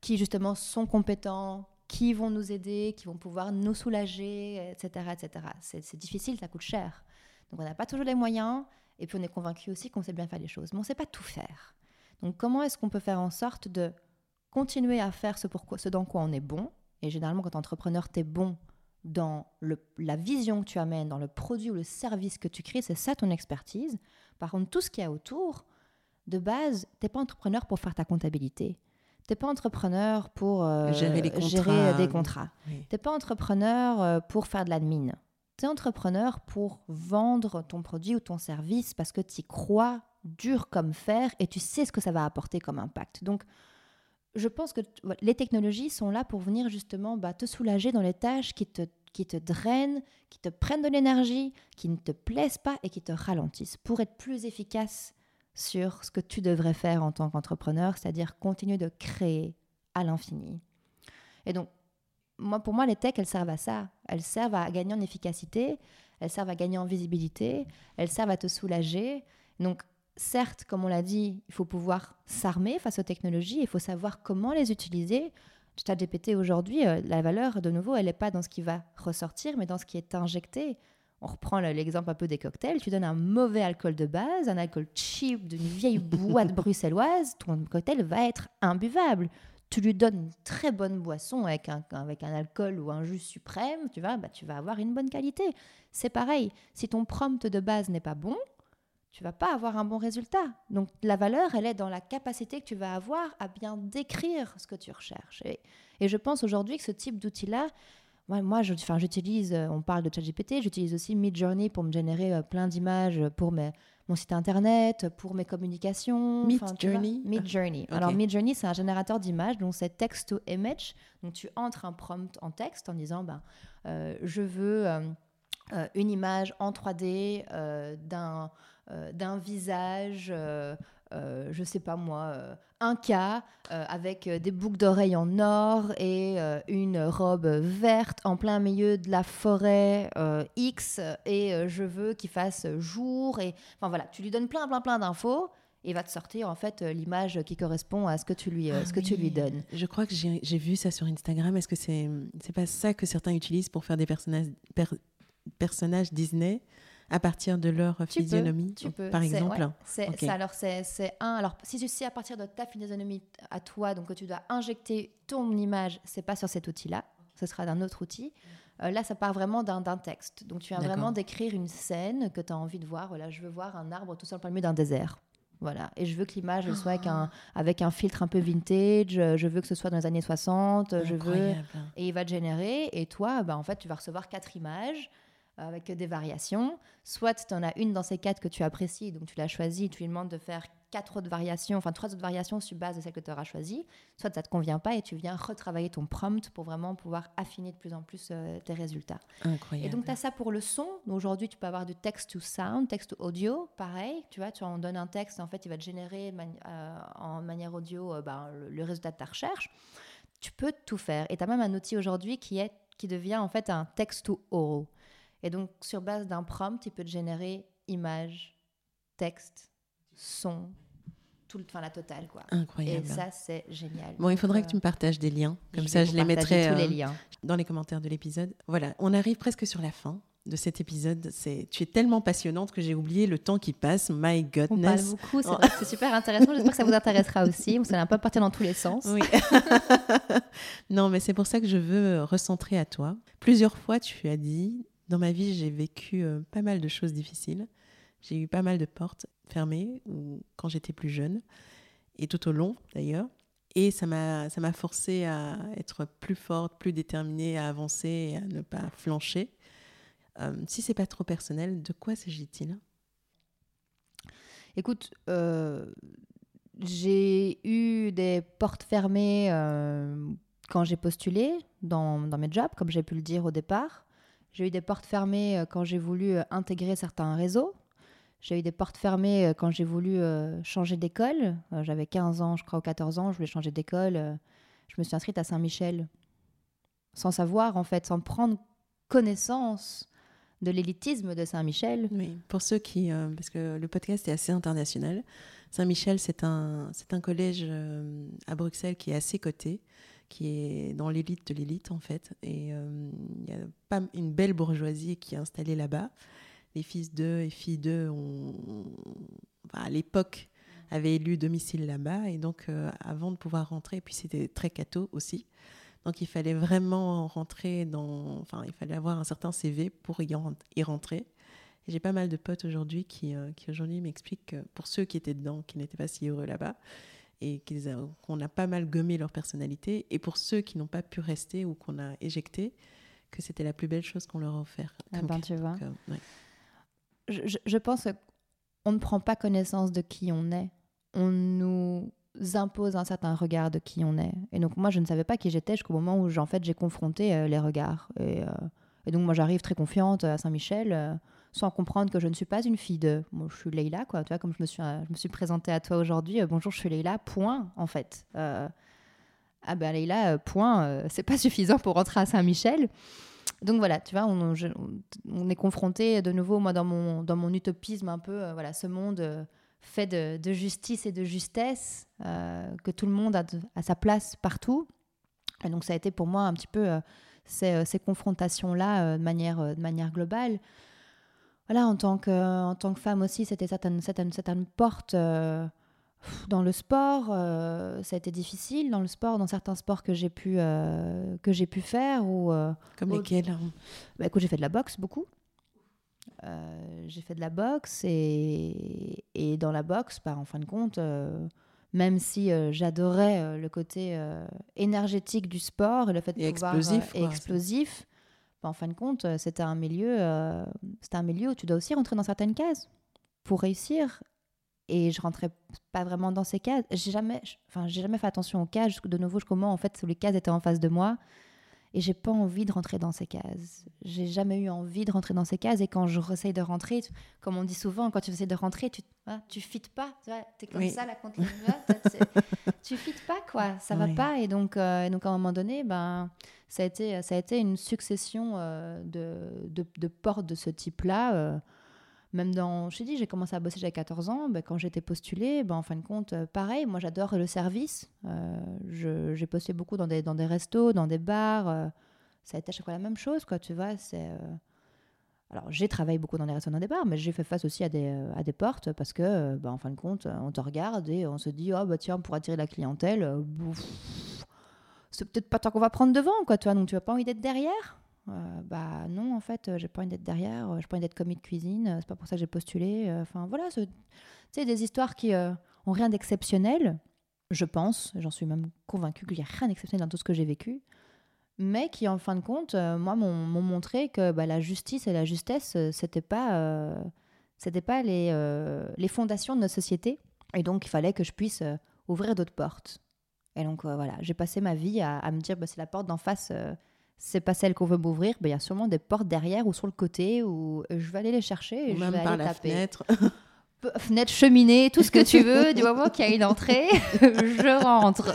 qui, justement, sont compétents, qui vont nous aider, qui vont pouvoir nous soulager, etc. etc. C'est difficile, ça coûte cher. Donc, on n'a pas toujours les moyens, et puis on est convaincu aussi qu'on sait bien faire les choses, mais on ne sait pas tout faire. Donc, comment est-ce qu'on peut faire en sorte de continuer à faire ce, pourquoi, ce dans quoi on est bon? Et généralement, quand entrepreneur, tu es bon dans la vision que tu amènes, dans le produit ou le service que tu crées, c'est ça ton expertise. Par contre, tout ce qu'il y a autour, de base, tu n'es pas entrepreneur pour faire ta comptabilité. Tu n'es pas entrepreneur pour euh, Gérer les gérer contrats. des contrats. Oui. Tu n'es pas entrepreneur euh, pour faire de l'admin. Tu es entrepreneur pour vendre ton produit ou ton service parce que tu y crois dur comme fer et tu sais ce que ça va apporter comme impact. Donc, je pense que les technologies sont là pour venir justement bah, te soulager dans les tâches qui te, qui te drainent, qui te prennent de l'énergie, qui ne te plaisent pas et qui te ralentissent pour être plus efficace sur ce que tu devrais faire en tant qu'entrepreneur, c'est-à-dire continuer de créer à l'infini. Et donc, moi, pour moi, les techs, elles servent à ça. Elles servent à gagner en efficacité, elles servent à gagner en visibilité, elles servent à te soulager. Donc, certes, comme on l'a dit, il faut pouvoir s'armer face aux technologies, il faut savoir comment les utiliser. ChatGPT aujourd'hui, euh, la valeur, de nouveau, elle n'est pas dans ce qui va ressortir, mais dans ce qui est injecté. On reprend l'exemple un peu des cocktails. Tu donnes un mauvais alcool de base, un alcool cheap d'une vieille boîte bruxelloise, ton cocktail va être imbuvable. Tu lui donnes une très bonne boisson avec un, avec un alcool ou un jus suprême, tu vas, bah, tu vas avoir une bonne qualité. C'est pareil, si ton prompt de base n'est pas bon, tu vas pas avoir un bon résultat. Donc la valeur, elle est dans la capacité que tu vas avoir à bien décrire ce que tu recherches. Et, et je pense aujourd'hui que ce type d'outil-là, moi, j'utilise, euh, on parle de ChatGPT, j'utilise aussi Midjourney pour me générer euh, plein d'images pour mes, mon site internet, pour mes communications. Midjourney? Midjourney. Alors, Midjourney, c'est un générateur d'images, donc c'est text-to-image. Donc, tu entres un prompt en texte en disant ben, euh, je veux une image en 3D d'un d'un visage euh, je sais pas moi, euh, un cas euh, avec des boucles d'oreilles en or et une robe verte en plein milieu de la forêt X et je veux qu'il fasse jour et enfin voilà, tu lui donnes plein plein plein d'infos et va te sortir en fait l'image qui correspond à ce que tu lui, ce que tu lui donnes. Je crois que j'ai vu ça sur Instagram. Est-ce que c'est c'est pas ça que certains utilisent pour faire des personnages personnages Disney? À partir de leur physionomie, par exemple c'est, alors, c'est, un. Alors, si tu sais à partir de ta physionomie à toi, donc que tu dois injecter ton image, c'est pas sur cet outil-là, ce sera d'un autre outil. Euh, là, ça part vraiment d'un, texte. Donc, tu viens vraiment d'écrire une scène que tu as envie de voir. Voilà, je veux voir un arbre tout seul au milieu d'un désert. Voilà. Et je veux que l'image soit avec un, avec un filtre un peu vintage. Je veux que ce soit dans les années 60. Je veux... Et il va te générer. Et toi, bah, en fait, tu vas recevoir quatre images avec des variations. Soit tu en as une dans ces quatre que tu apprécies, donc tu l'as choisie, tu lui demandes de faire quatre autres variations, enfin trois autres variations sur base de celle que tu auras choisie. Soit ça ne te convient pas et tu viens retravailler ton prompt pour vraiment pouvoir affiner de plus en plus euh, tes résultats. Incroyable. Et donc tu as ça pour le son. Aujourd'hui, tu peux avoir du text to sound, text to audio, pareil. Tu vois, tu en donnes un texte, en fait, il va te générer euh, en manière audio euh, ben, le, le, résultat de ta recherche. Tu peux tout faire. Et tu as même un outil aujourd'hui qui, est, qui devient en fait un text to all. Et donc, sur base d'un prompt, il peut te générer image, texte, son, tout le, enfin, la totale. Quoi. Incroyable. Et ça, c'est génial. Bon, il faudrait que tu me partages des liens. Comme ça, je les mettrai tous les euh, liens. dans les commentaires de l'épisode. Voilà, on arrive presque sur la fin de cet épisode. C'est, tu es tellement passionnante que j'ai oublié le temps qui passe. My goodness. On parle beaucoup, c'est, c'est super intéressant. J'espère que ça vous intéressera aussi. Vous allez un peu partir dans tous les sens. Oui. non, mais c'est pour ça que je veux recentrer à toi. Plusieurs fois, tu as dit dans ma vie, j'ai vécu euh, pas mal de choses difficiles. J'ai eu pas mal de portes fermées ou quand j'étais plus jeune et tout au long d'ailleurs. Et ça m'a forcé à être plus forte, plus déterminée, à avancer et à ne pas flancher. Euh, si c'est pas trop personnel, de quoi s'agit-il? Écoute, euh, j'ai eu des portes fermées quand j'ai postulé dans, dans, mes jobs, comme j'ai pu le dire au départ. J'ai eu des portes fermées euh, quand j'ai voulu euh, intégrer certains réseaux. J'ai eu des portes fermées euh, quand j'ai voulu changer d'école. J'avais 15 ans, je crois, ou 14 ans, je voulais changer d'école. Je me suis inscrite à Saint-Michel sans savoir, en fait, sans prendre connaissance de l'élitisme de Saint-Michel. Oui, pour ceux qui... parce que le podcast est assez international. Saint-Michel, c'est un, c'est un collège à Bruxelles qui est assez coté qui est dans l'élite de l'élite en fait. Et euh, il y a pas une belle bourgeoisie qui est installée là-bas. Les fils d'eux et filles d'eux ont, à l'époque, avaient élu domicile là-bas. Et donc, euh, avant de pouvoir rentrer, puis c'était très catho aussi. Donc, il fallait vraiment rentrer dans. Enfin, il fallait avoir un certain CV pour y, y rentrer. Et j'ai pas mal de potes aujourd'hui qui, euh, qui aujourd'hui m'expliquent que pour ceux qui étaient dedans, qui n'étaient pas si heureux là-bas, et qu'on a pas mal gommé leur personnalité. Et pour ceux qui n'ont pas pu rester ou qu'on a éjecté, que c'était la plus belle chose qu'on leur a offert. Ah ben, tu vois. Euh, je, je, pense qu'on ne prend pas connaissance de qui on est. On nous impose un certain regard de qui on est. Et donc moi, je ne savais pas qui j'étais jusqu'au moment où en fait, j'ai confronté euh, les regards. Et, euh, et, donc moi, j'arrive très confiante à Saint-Michel sans comprendre que je ne suis pas une fille de. Moi, je suis Leïla, quoi. Tu vois, comme je me suis, euh, je me suis présentée à toi aujourd'hui. Euh, bonjour, je suis Leïla, point, en fait. Euh, ah ben Leïla, point, c'est pas suffisant pour rentrer à Saint-Michel. donc voilà, tu vois, on, on, est confronté de nouveau, moi, dans mon, dans mon utopisme un peu, voilà, ce monde fait de, de, justice et de justesse, que tout le monde a, a, sa place partout. Et donc ça a été pour moi un petit peu ces, ces confrontations-là de, manière, de manière globale. Voilà, en tant que, en tant que femme aussi, c'était certaines, certaines, certaines portes dans le sport, euh, ça a été difficile. Dans le sport, dans certains sports que j'ai pu, euh, que j'ai pu faire. Ou, euh, Comme lesquels bah, J'ai fait de la boxe beaucoup. j'ai fait de la boxe et, et dans la boxe, bah, en fin de compte, même si j'adorais le côté énergétique du sport et le fait de pouvoir explosif, explosif, bah, en fin de compte, c'était un milieu, c'était un milieu où tu dois aussi rentrer dans certaines cases pour réussir et je rentrais pas vraiment dans ces cases. J'ai jamais, enfin, j'ai jamais fait attention aux cases. De nouveau, je comment en fait les cases étaient en face de moi et j'ai pas envie de rentrer dans ces cases. J'ai jamais eu envie de rentrer dans ces cases. Et quand je réessaye de rentrer, comme on dit souvent, quand tu essaies de rentrer, tu ah, tu fites pas, tu es comme ça là contre tu fites pas quoi, ça va pas. Et donc euh, donc à un moment donné, ben ça a été ça a été une succession euh, de, de, de, portes de ce type-là. Euh, même dans, je dit, j'ai commencé à bosser j'avais 14 ans. Ben, quand j'étais postulée, ben, en fin de compte, euh, pareil, moi j'adore le service. Euh, j'ai postulé beaucoup dans des, dans des restos, dans des bars. Euh, ça a été à chaque fois la même chose, quoi, tu vois. C'est, Alors j'ai travaillé beaucoup dans des restos, dans des bars, mais j'ai fait face aussi à des, à des portes parce que, ben, en fin de compte, on te regarde et on se dit, oh bah tiens, pour attirer la clientèle, c'est peut-être pas tant qu'on va prendre devant, quoi, tu vois. Donc tu n'as pas envie d'être derrière. Euh, bah non, en fait, j'ai pas envie d'être derrière, j'ai pas envie d'être commis de cuisine, c'est pas pour ça que j'ai postulé. Euh, enfin voilà, c'est des histoires qui euh, ont rien d'exceptionnel, je pense, j'en suis même convaincue qu'il n'y a rien d'exceptionnel dans tout ce que j'ai vécu, mais qui en fin de compte, moi, m'ont montré que bah, la justice et la justesse, c'était pas, c'était pas les, les fondations de notre société, et donc il fallait que je puisse ouvrir d'autres portes. Et donc voilà, j'ai passé ma vie à, à me dire, bah, c'est la porte d'en face c'est pas celle qu'on veut m'ouvrir, ben, il y a sûrement des portes derrière ou sur le côté où je vais aller les chercher et je vais par aller la taper. Fenêtre. fenêtre, cheminée, tout ce que tu veux, du moment qu'il y a une entrée, je rentre.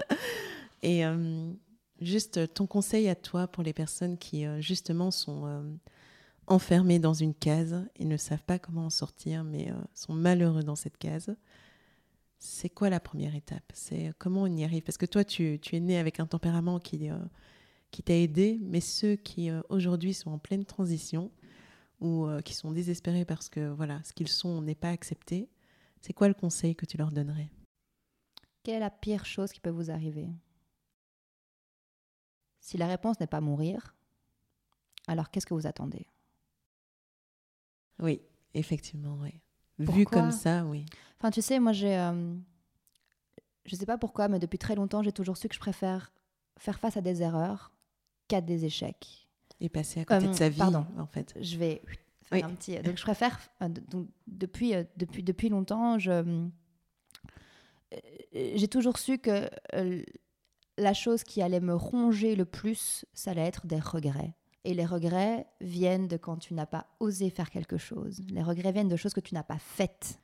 et euh, juste ton conseil à toi pour les personnes qui euh, justement sont euh, enfermées dans une case et ne savent pas comment en sortir, mais sont malheureux dans cette case. C'est quoi la première étape? C'est comment on y arrive? Parce que toi, tu, tu, es né avec un tempérament qui qui t'a aidé, mais ceux qui euh, aujourd'hui sont en pleine transition ou euh, qui sont désespérés parce que voilà, ce qu'ils sont n'est pas accepté, c'est quoi le conseil que tu leur donnerais? Quelle est la pire chose qui peut vous arriver? Si la réponse n'est pas mourir, alors qu'est-ce que vous attendez? Oui, effectivement, oui. Vu comme ça, oui. Enfin, tu sais, moi, j'ai. Euh, je sais pas pourquoi, mais depuis très longtemps, j'ai toujours su que je préfère faire face à des erreurs des échecs. Et passer à côté de sa vie, pardon, en fait. Je vais faire un petit. Donc, je préfère. Euh, donc, depuis, euh, depuis, depuis longtemps, je. Euh, j'ai toujours su que la chose qui allait me ronger le plus, ça allait être des regrets. Et les regrets viennent de quand tu n'as pas osé faire quelque chose. Les regrets viennent de choses que tu n'as pas faites.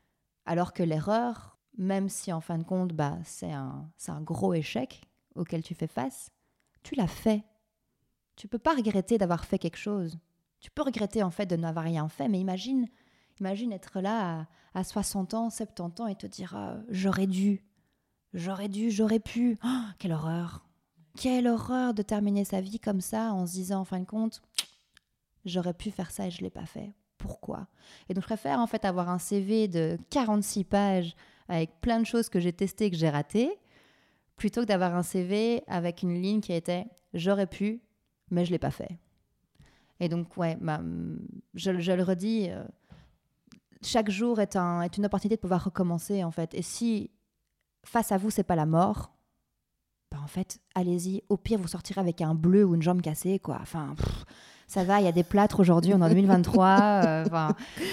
Alors que l'erreur, même si en fin de compte, bah, c'est un, un gros échec auquel tu fais face, tu l'as fait. Tu peux pas regretter d'avoir fait quelque chose. Tu peux regretter en fait de n'avoir rien fait, mais imagine, imagine être là à, 60 ans, 70 ans et te dire ah, j'aurais dû, j'aurais dû, j'aurais pu. Oh, quelle horreur. Quelle horreur de terminer sa vie comme ça en se disant en fin de compte j'aurais pu faire ça et je l'ai pas fait. Pourquoi? Et donc je préfère en fait avoir un CV de 46 pages avec plein de choses que j'ai testées et que j'ai ratées plutôt que d'avoir un CV avec une ligne qui était j'aurais pu, mais je ne l'ai pas fait. Et donc, ouais, bah, je, le redis, euh, chaque jour est, un, est une opportunité de pouvoir recommencer, en fait. Et si face à vous, c'est pas la mort, bah, en fait, allez-y. Au pire, vous sortirez avec un bleu ou une jambe cassée, quoi. Enfin, ça va, il y a des plâtres aujourd'hui, on est en 2023. Euh,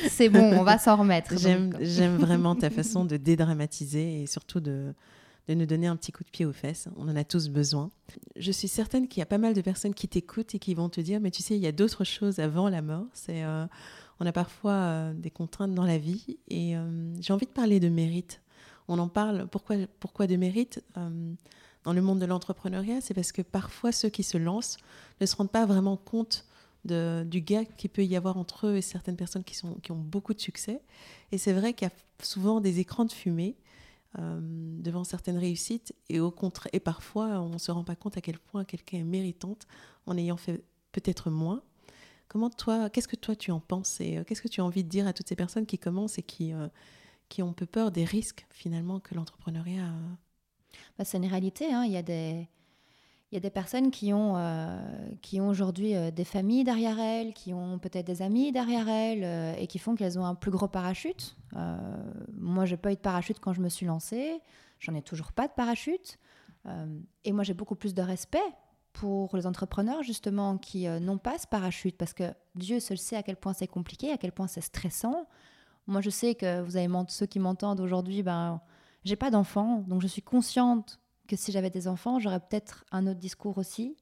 c'est bon, on va s'en remettre. J'aime vraiment ta façon de dédramatiser et surtout de, de nous donner un petit coup de pied aux fesses. On en a tous besoin. Je suis certaine qu'il y a pas mal de personnes qui t'écoutent et qui vont te dire, mais tu sais, il y a d'autres choses avant la mort. C'est, euh, on a parfois euh, des contraintes dans la vie et euh, j'ai envie de parler de mérite. On en parle. Pourquoi, pourquoi de mérite dans le monde de l'entrepreneuriat, c'est parce que parfois ceux qui se lancent ne se rendent pas vraiment compte du gap qu'il peut y avoir entre eux et certaines personnes qui, sont, qui ont beaucoup de succès. Et c'est vrai qu'il y a souvent des écrans de fumée euh, devant certaines réussites et au contraire et parfois on ne se rend pas compte à quel point quelqu'un est méritante en ayant fait peut-être moins. Comment toi, qu'est-ce que toi tu en penses et euh, qu'est-ce que tu as envie de dire à toutes ces personnes qui commencent et qui, euh, qui ont peu peur des risques finalement que l'entrepreneuriat bah, C'est une réalité. Hein. Il y a des il y a des personnes qui ont, qui ont aujourd'hui des familles derrière elles, qui ont peut-être des amis derrière elles et qui font qu'elles ont un plus gros parachute. moi, j'ai pas eu de parachute quand je me suis lancée. J'en ai toujours pas de parachute. et moi, j'ai beaucoup plus de respect pour les entrepreneurs justement qui euh, n'ont pas ce parachute parce que Dieu seul sait à quel point c'est compliqué, à quel point c'est stressant. Moi, je sais que vous avez ceux qui m'entendent aujourd'hui, ben, j'ai pas d'enfants, donc je suis consciente que si j'avais des enfants, j'aurais peut-être un autre discours aussi.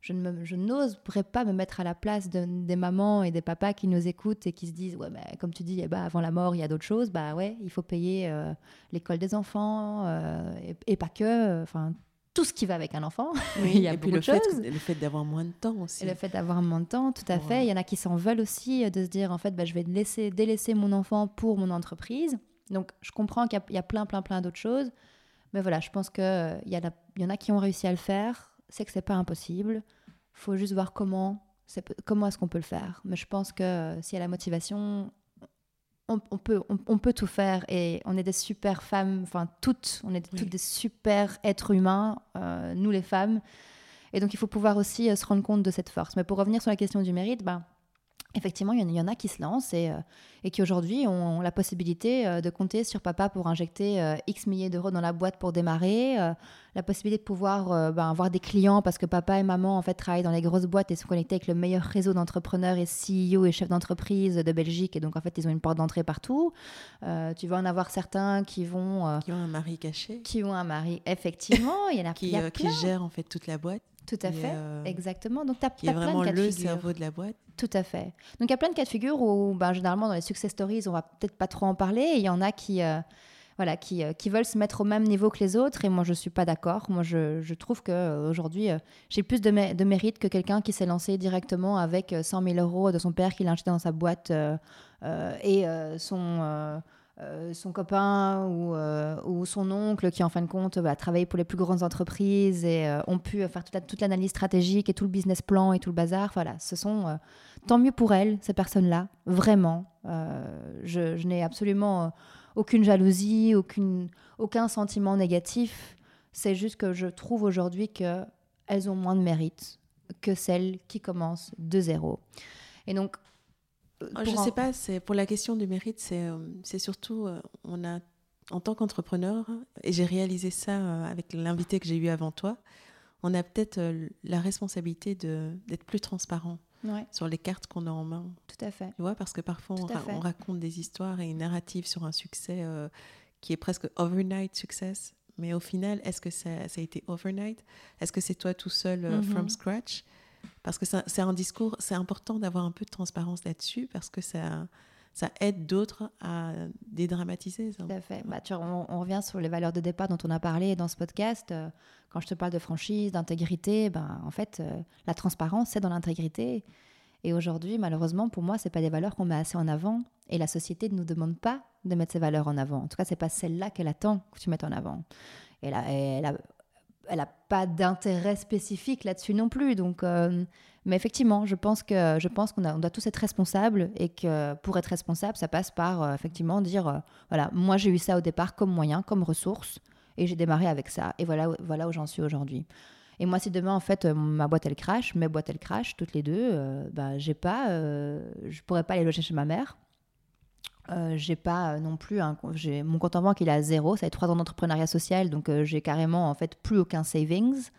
Je, ne je n'oserais pas me mettre à la place de, des mamans et des papas qui nous écoutent et qui se disent ouais mais comme tu dis eh ben, avant la mort il y a d'autres choses bah ouais il faut payer euh, l'école des enfants euh, et, et, pas que enfin tout ce qui va avec un enfant. il y a et puis le fait, le fait d'avoir moins de temps aussi. Et le fait d'avoir moins de temps, tout à fait. Il y en a qui s'en veulent aussi, euh, de se dire en fait, bah, je vais laisser, délaisser mon enfant pour mon entreprise. Donc je comprends qu'il y, a plein, plein, plein d'autres choses. Mais voilà, je pense qu'il euh, y, y en a qui ont réussi à le faire. C'est que c'est pas impossible. Il faut juste voir comment, comment est-ce qu'on peut le faire. Mais je pense que euh, s'il y a la motivation, on, peut, on, peut tout faire et on est des super femmes, enfin toutes, on est toutes des super êtres humains, euh, nous les femmes. Et donc il faut pouvoir aussi se rendre compte de cette force. Mais pour revenir sur la question du mérite, ben, effectivement, il y, en a qui se lancent et, euh, et qui aujourd'hui ont, la possibilité euh, de compter sur papa pour injecter euh, X milliers d'euros dans la boîte pour démarrer, la possibilité de pouvoir ben, avoir des clients parce que papa et maman en fait travaillent dans les grosses boîtes et sont connectés avec le meilleur réseau d'entrepreneurs et CEO et chefs d'entreprise de Belgique et donc en fait ils ont une porte d'entrée partout. tu vas en avoir certains qui vont... qui ont un mari caché. Qui ont un mari, effectivement. Il y en a, qui, qui gèrent en fait toute la boîte. Tout à fait, exactement. Donc, tu as, qui est vraiment le cerveau de la boîte. Tout à fait. Donc il y a plein de cas de figure où ben, généralement dans les success stories, on va peut-être pas trop en parler. il y en a qui, euh, voilà, qui, euh, qui, veulent se mettre au même niveau que les autres. Et moi, je suis pas d'accord. Moi, je, je trouve qu'aujourd'hui, euh, j'ai plus de, de, mérite que quelqu'un qui s'est lancé directement avec 100 000 euros de son père qu'il a acheté dans sa boîte et son euh, son copain euh, ou, son oncle qui en fin de compte va travailler pour les plus grandes entreprises et euh, ont pu faire toute, l'analyse stratégique et tout le business plan et tout le bazar. Voilà, ce sont tant mieux pour elles, ces personnes-là, vraiment. je, n'ai absolument aucune jalousie, aucune, aucun sentiment négatif. C'est juste que je trouve aujourd'hui qu'elles ont moins de mérite que celles qui commencent de zéro. Et donc, je ne sais pas, c'est pour la question du mérite, c'est euh, surtout, euh, on a, en tant qu'entrepreneur, et j'ai réalisé ça euh, avec l'invité que j'ai eu avant toi, on a peut-être la responsabilité d'être plus transparent sur les cartes qu'on a en main. Tout à fait. Tu vois, parce que parfois on, raconte des histoires et une narrative sur un succès qui est presque overnight success. Mais au final, est-ce que ça, ça, a été overnight? Est-ce que c'est toi tout seul from mm-hmm. scratch? Parce que c'est un discours, c'est important d'avoir un peu de transparence là-dessus parce que ça, ça aide d'autres à dédramatiser. Tout à fait. Bah, on, revient sur les valeurs de départ dont on a parlé dans ce podcast. Euh, quand je te parle de franchise, d'intégrité, ben, en fait, euh, la transparence, c'est dans l'intégrité. Et aujourd'hui, malheureusement, pour moi, ce pas des valeurs qu'on met assez en avant. Et la société ne nous demande pas de mettre ces valeurs en avant. En tout cas, c'est pas celle-là qu'elle attend que tu mettes en avant. Et là, elle a, elle n'a pas d'intérêt spécifique là-dessus non plus. Donc, euh, mais effectivement, je pense que je pense qu'on on doit tous être responsables et que pour être responsable, ça passe par euh, effectivement dire euh, voilà, moi j'ai eu ça au départ comme moyen, comme ressource, et j'ai démarré avec ça. Et voilà, voilà où j'en suis aujourd'hui. Et moi, si demain en fait ma boîte elle crache, mes boîtes elles crachent toutes les deux, bah j'ai pas, je pourrais pas aller loger chez ma mère euh, j'ai pas euh, non plus un, mon compte en banque il est à zéro. Ça fait trois ans d'entrepreneuriat social donc euh, j'ai carrément en fait plus aucun savings.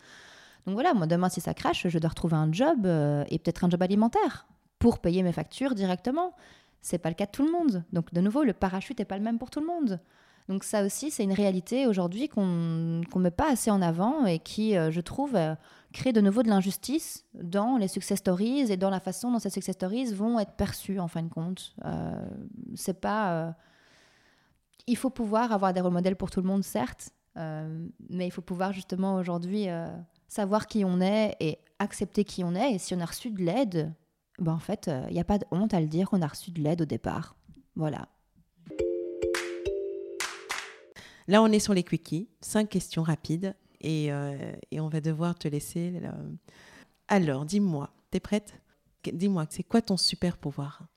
Donc voilà moi demain si ça crache je dois retrouver un job et peut-être un job alimentaire pour payer mes factures directement. C'est pas le cas de tout le monde. Donc de nouveau le parachute est pas le même pour tout le monde donc ça aussi, c'est une réalité aujourd'hui qu'on ne met pas assez en avant et qui, euh, je trouve, euh, crée de nouveau de l'injustice dans les success stories et dans la façon dont ces success stories vont être perçues en fin de compte. Euh, c'est pas... il faut pouvoir avoir des rôles modèles pour tout le monde, certes, mais il faut pouvoir justement aujourd'hui savoir qui on est et accepter qui on est. Et si on a reçu de l'aide, ben en fait, il n'y a pas de honte à le dire qu'on a reçu de l'aide au départ. Voilà. Là, on est sur les quickies. Cinq questions rapides. Et, et on va devoir te laisser. Alors, dis-moi, t'es prête? Dis-moi, c'est quoi ton super pouvoir?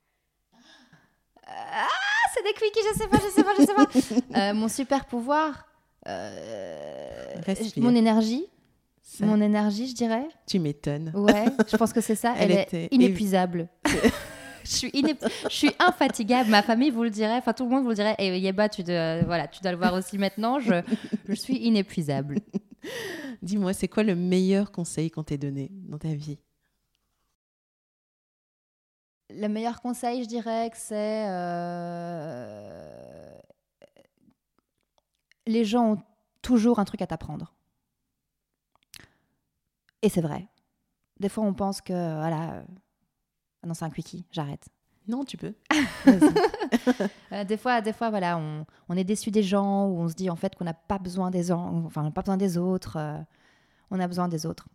Ah, c'est des quickies, je sais pas, je sais pas, je sais pas. Euh, mon super pouvoir, euh, mon énergie. Mon énergie, je dirais. Tu m'étonnes. Ouais, je pense que c'est ça. Elle, est inépuisable. je, suis je suis infatigable. Ma famille vous le dirait. Enfin, tout le monde vous le dirait. Et Yeba, tu, dois, voilà, tu dois le voir aussi maintenant. Je, je suis inépuisable. Dis-moi, c'est quoi le meilleur conseil qu'on t'ait donné dans ta vie? Le meilleur conseil, je dirais que c'est euh, les gens ont toujours un truc à t'apprendre. Et c'est vrai. Des fois, on pense que voilà, euh, non, c'est un quickie, j'arrête. Non, tu peux. Euh, des fois, des fois, voilà, on, on, est déçu des gens ou on se dit en fait qu'on n'a pas besoin des enfin, pas besoin des autres. on a besoin des autres.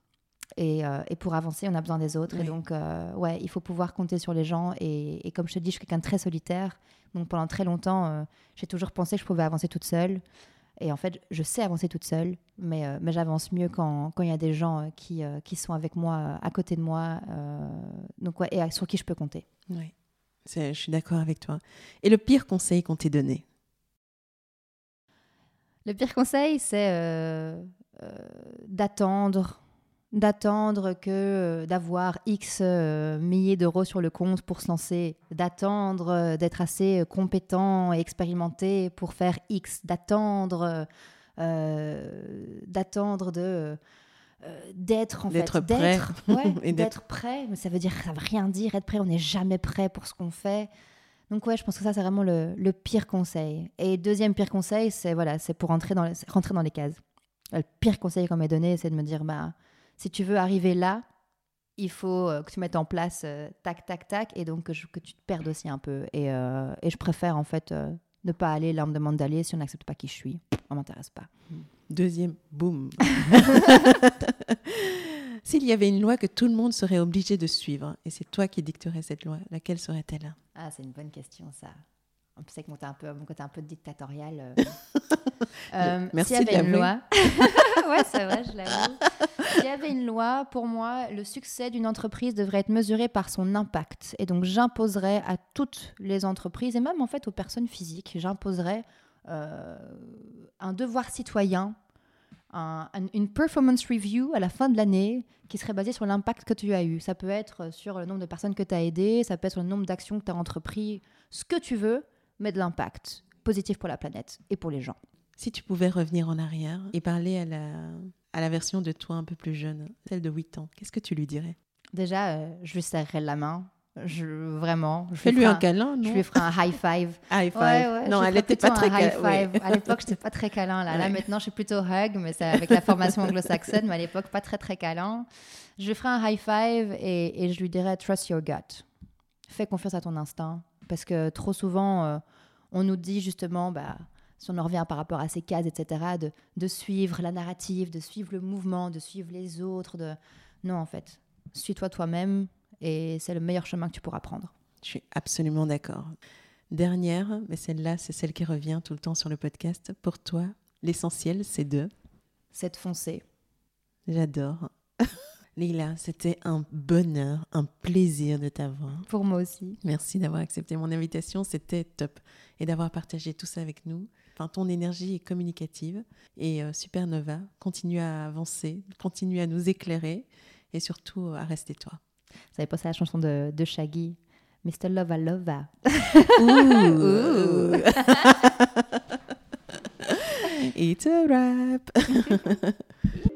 Euh, et, pour avancer, on a besoin des autres. Et donc, euh, ouais, il faut pouvoir compter sur les gens. Et, comme je te dis, je suis quelqu'un de très solitaire. Donc, pendant très longtemps, euh, j'ai toujours pensé que je pouvais avancer toute seule. Et en fait, je sais avancer toute seule, mais, mais j'avance mieux quand il y a des gens qui, qui sont avec moi, à côté de moi, donc, ouais, et sur qui je peux compter. Oui, je suis d'accord avec toi. Et le pire conseil qu'on t'ait donné? Le pire conseil, c'est d'attendre d'attendre que euh, d'avoir X euh, milliers d'euros sur le compte pour se lancer, d'attendre euh, d'être assez compétent et expérimenté pour faire X, d'attendre d'attendre de d'être en fait prêt. et d'être prêt mais ça veut dire ça veut rien dire être prêt on n'est jamais prêt pour ce qu'on fait. Donc ouais je pense que ça c'est vraiment le, le, pire conseil. Et deuxième pire conseil c'est voilà c'est pour rentrer dans rentrer dans les cases. Le pire conseil qu'on m'a donné c'est de me dire bah si tu veux arriver là, il faut euh, que tu mettes en place euh, tac, tac, tac, et donc que, que, tu te perdes aussi un peu. Et, euh, et je préfère en fait ne pas aller là on me demande d'aller si on n'accepte pas qui je suis. Ça m'intéresse pas. Deuxième, boum. S'il y avait une loi que tout le monde serait obligé de suivre, et c'est toi qui dicterais cette loi, laquelle serait-elle? Ah, c'est une bonne question ça. On sait que mon, un peu, mon côté un peu dictatorial. Merci S'il y avait une loi. ouais, c'est vrai, je l'avoue. S'il y avait une loi, pour moi, le succès d'une entreprise devrait être mesuré par son impact. Et donc, j'imposerais à toutes les entreprises, et même en fait aux personnes physiques, j'imposerais euh, un devoir citoyen, une performance review à la fin de l'année qui serait basée sur l'impact que tu as eu. Ça peut être sur le nombre de personnes que tu as aidées, ça peut être sur le nombre d'actions que tu as entrepris, ce que tu veux, mais de l'impact positif pour la planète et pour les gens. Si tu pouvais revenir en arrière et parler à la, à la version de toi un peu plus jeune, celle de 8 ans, qu'est-ce que tu lui dirais? Déjà, euh, je lui serrerais la main. Je, vraiment. Je Fais-lui un, câlin, non Je lui ferai un high five. high five. non, elle n'était pas très câlin. À l'époque, je n'étais pas très câlin. Là, là maintenant, je suis plutôt hug, mais c'est avec la formation anglo-saxonne, mais à l'époque, pas très très câlin. Je lui ferai un high five et, et, je lui dirais trust your gut. Fais confiance à ton instinct. Parce que trop souvent, euh, on nous dit justement, bah, si on en revient par rapport à ces cases, etc., de, de, suivre la narrative, de suivre le mouvement, de suivre les autres. De... Non, en fait, suis-toi toi-même et c'est le meilleur chemin que tu pourras prendre. Je suis absolument d'accord. Dernière, mais celle-là, c'est celle qui revient tout le temps sur le podcast. Pour toi, l'essentiel, c'est de? C'est de foncer. J'adore. Lila, c'était un bonheur, un plaisir de t'avoir. Pour moi aussi. Merci d'avoir accepté mon invitation, c'était top. Et d'avoir partagé tout ça avec nous. Enfin, ton énergie est communicative. Et euh, Supernova, continue à avancer, continue à nous éclairer et surtout à rester toi. Vous savez pas ça la chanson de, de Shaggy Mr. Lova Lova. Ouh. It's a rap.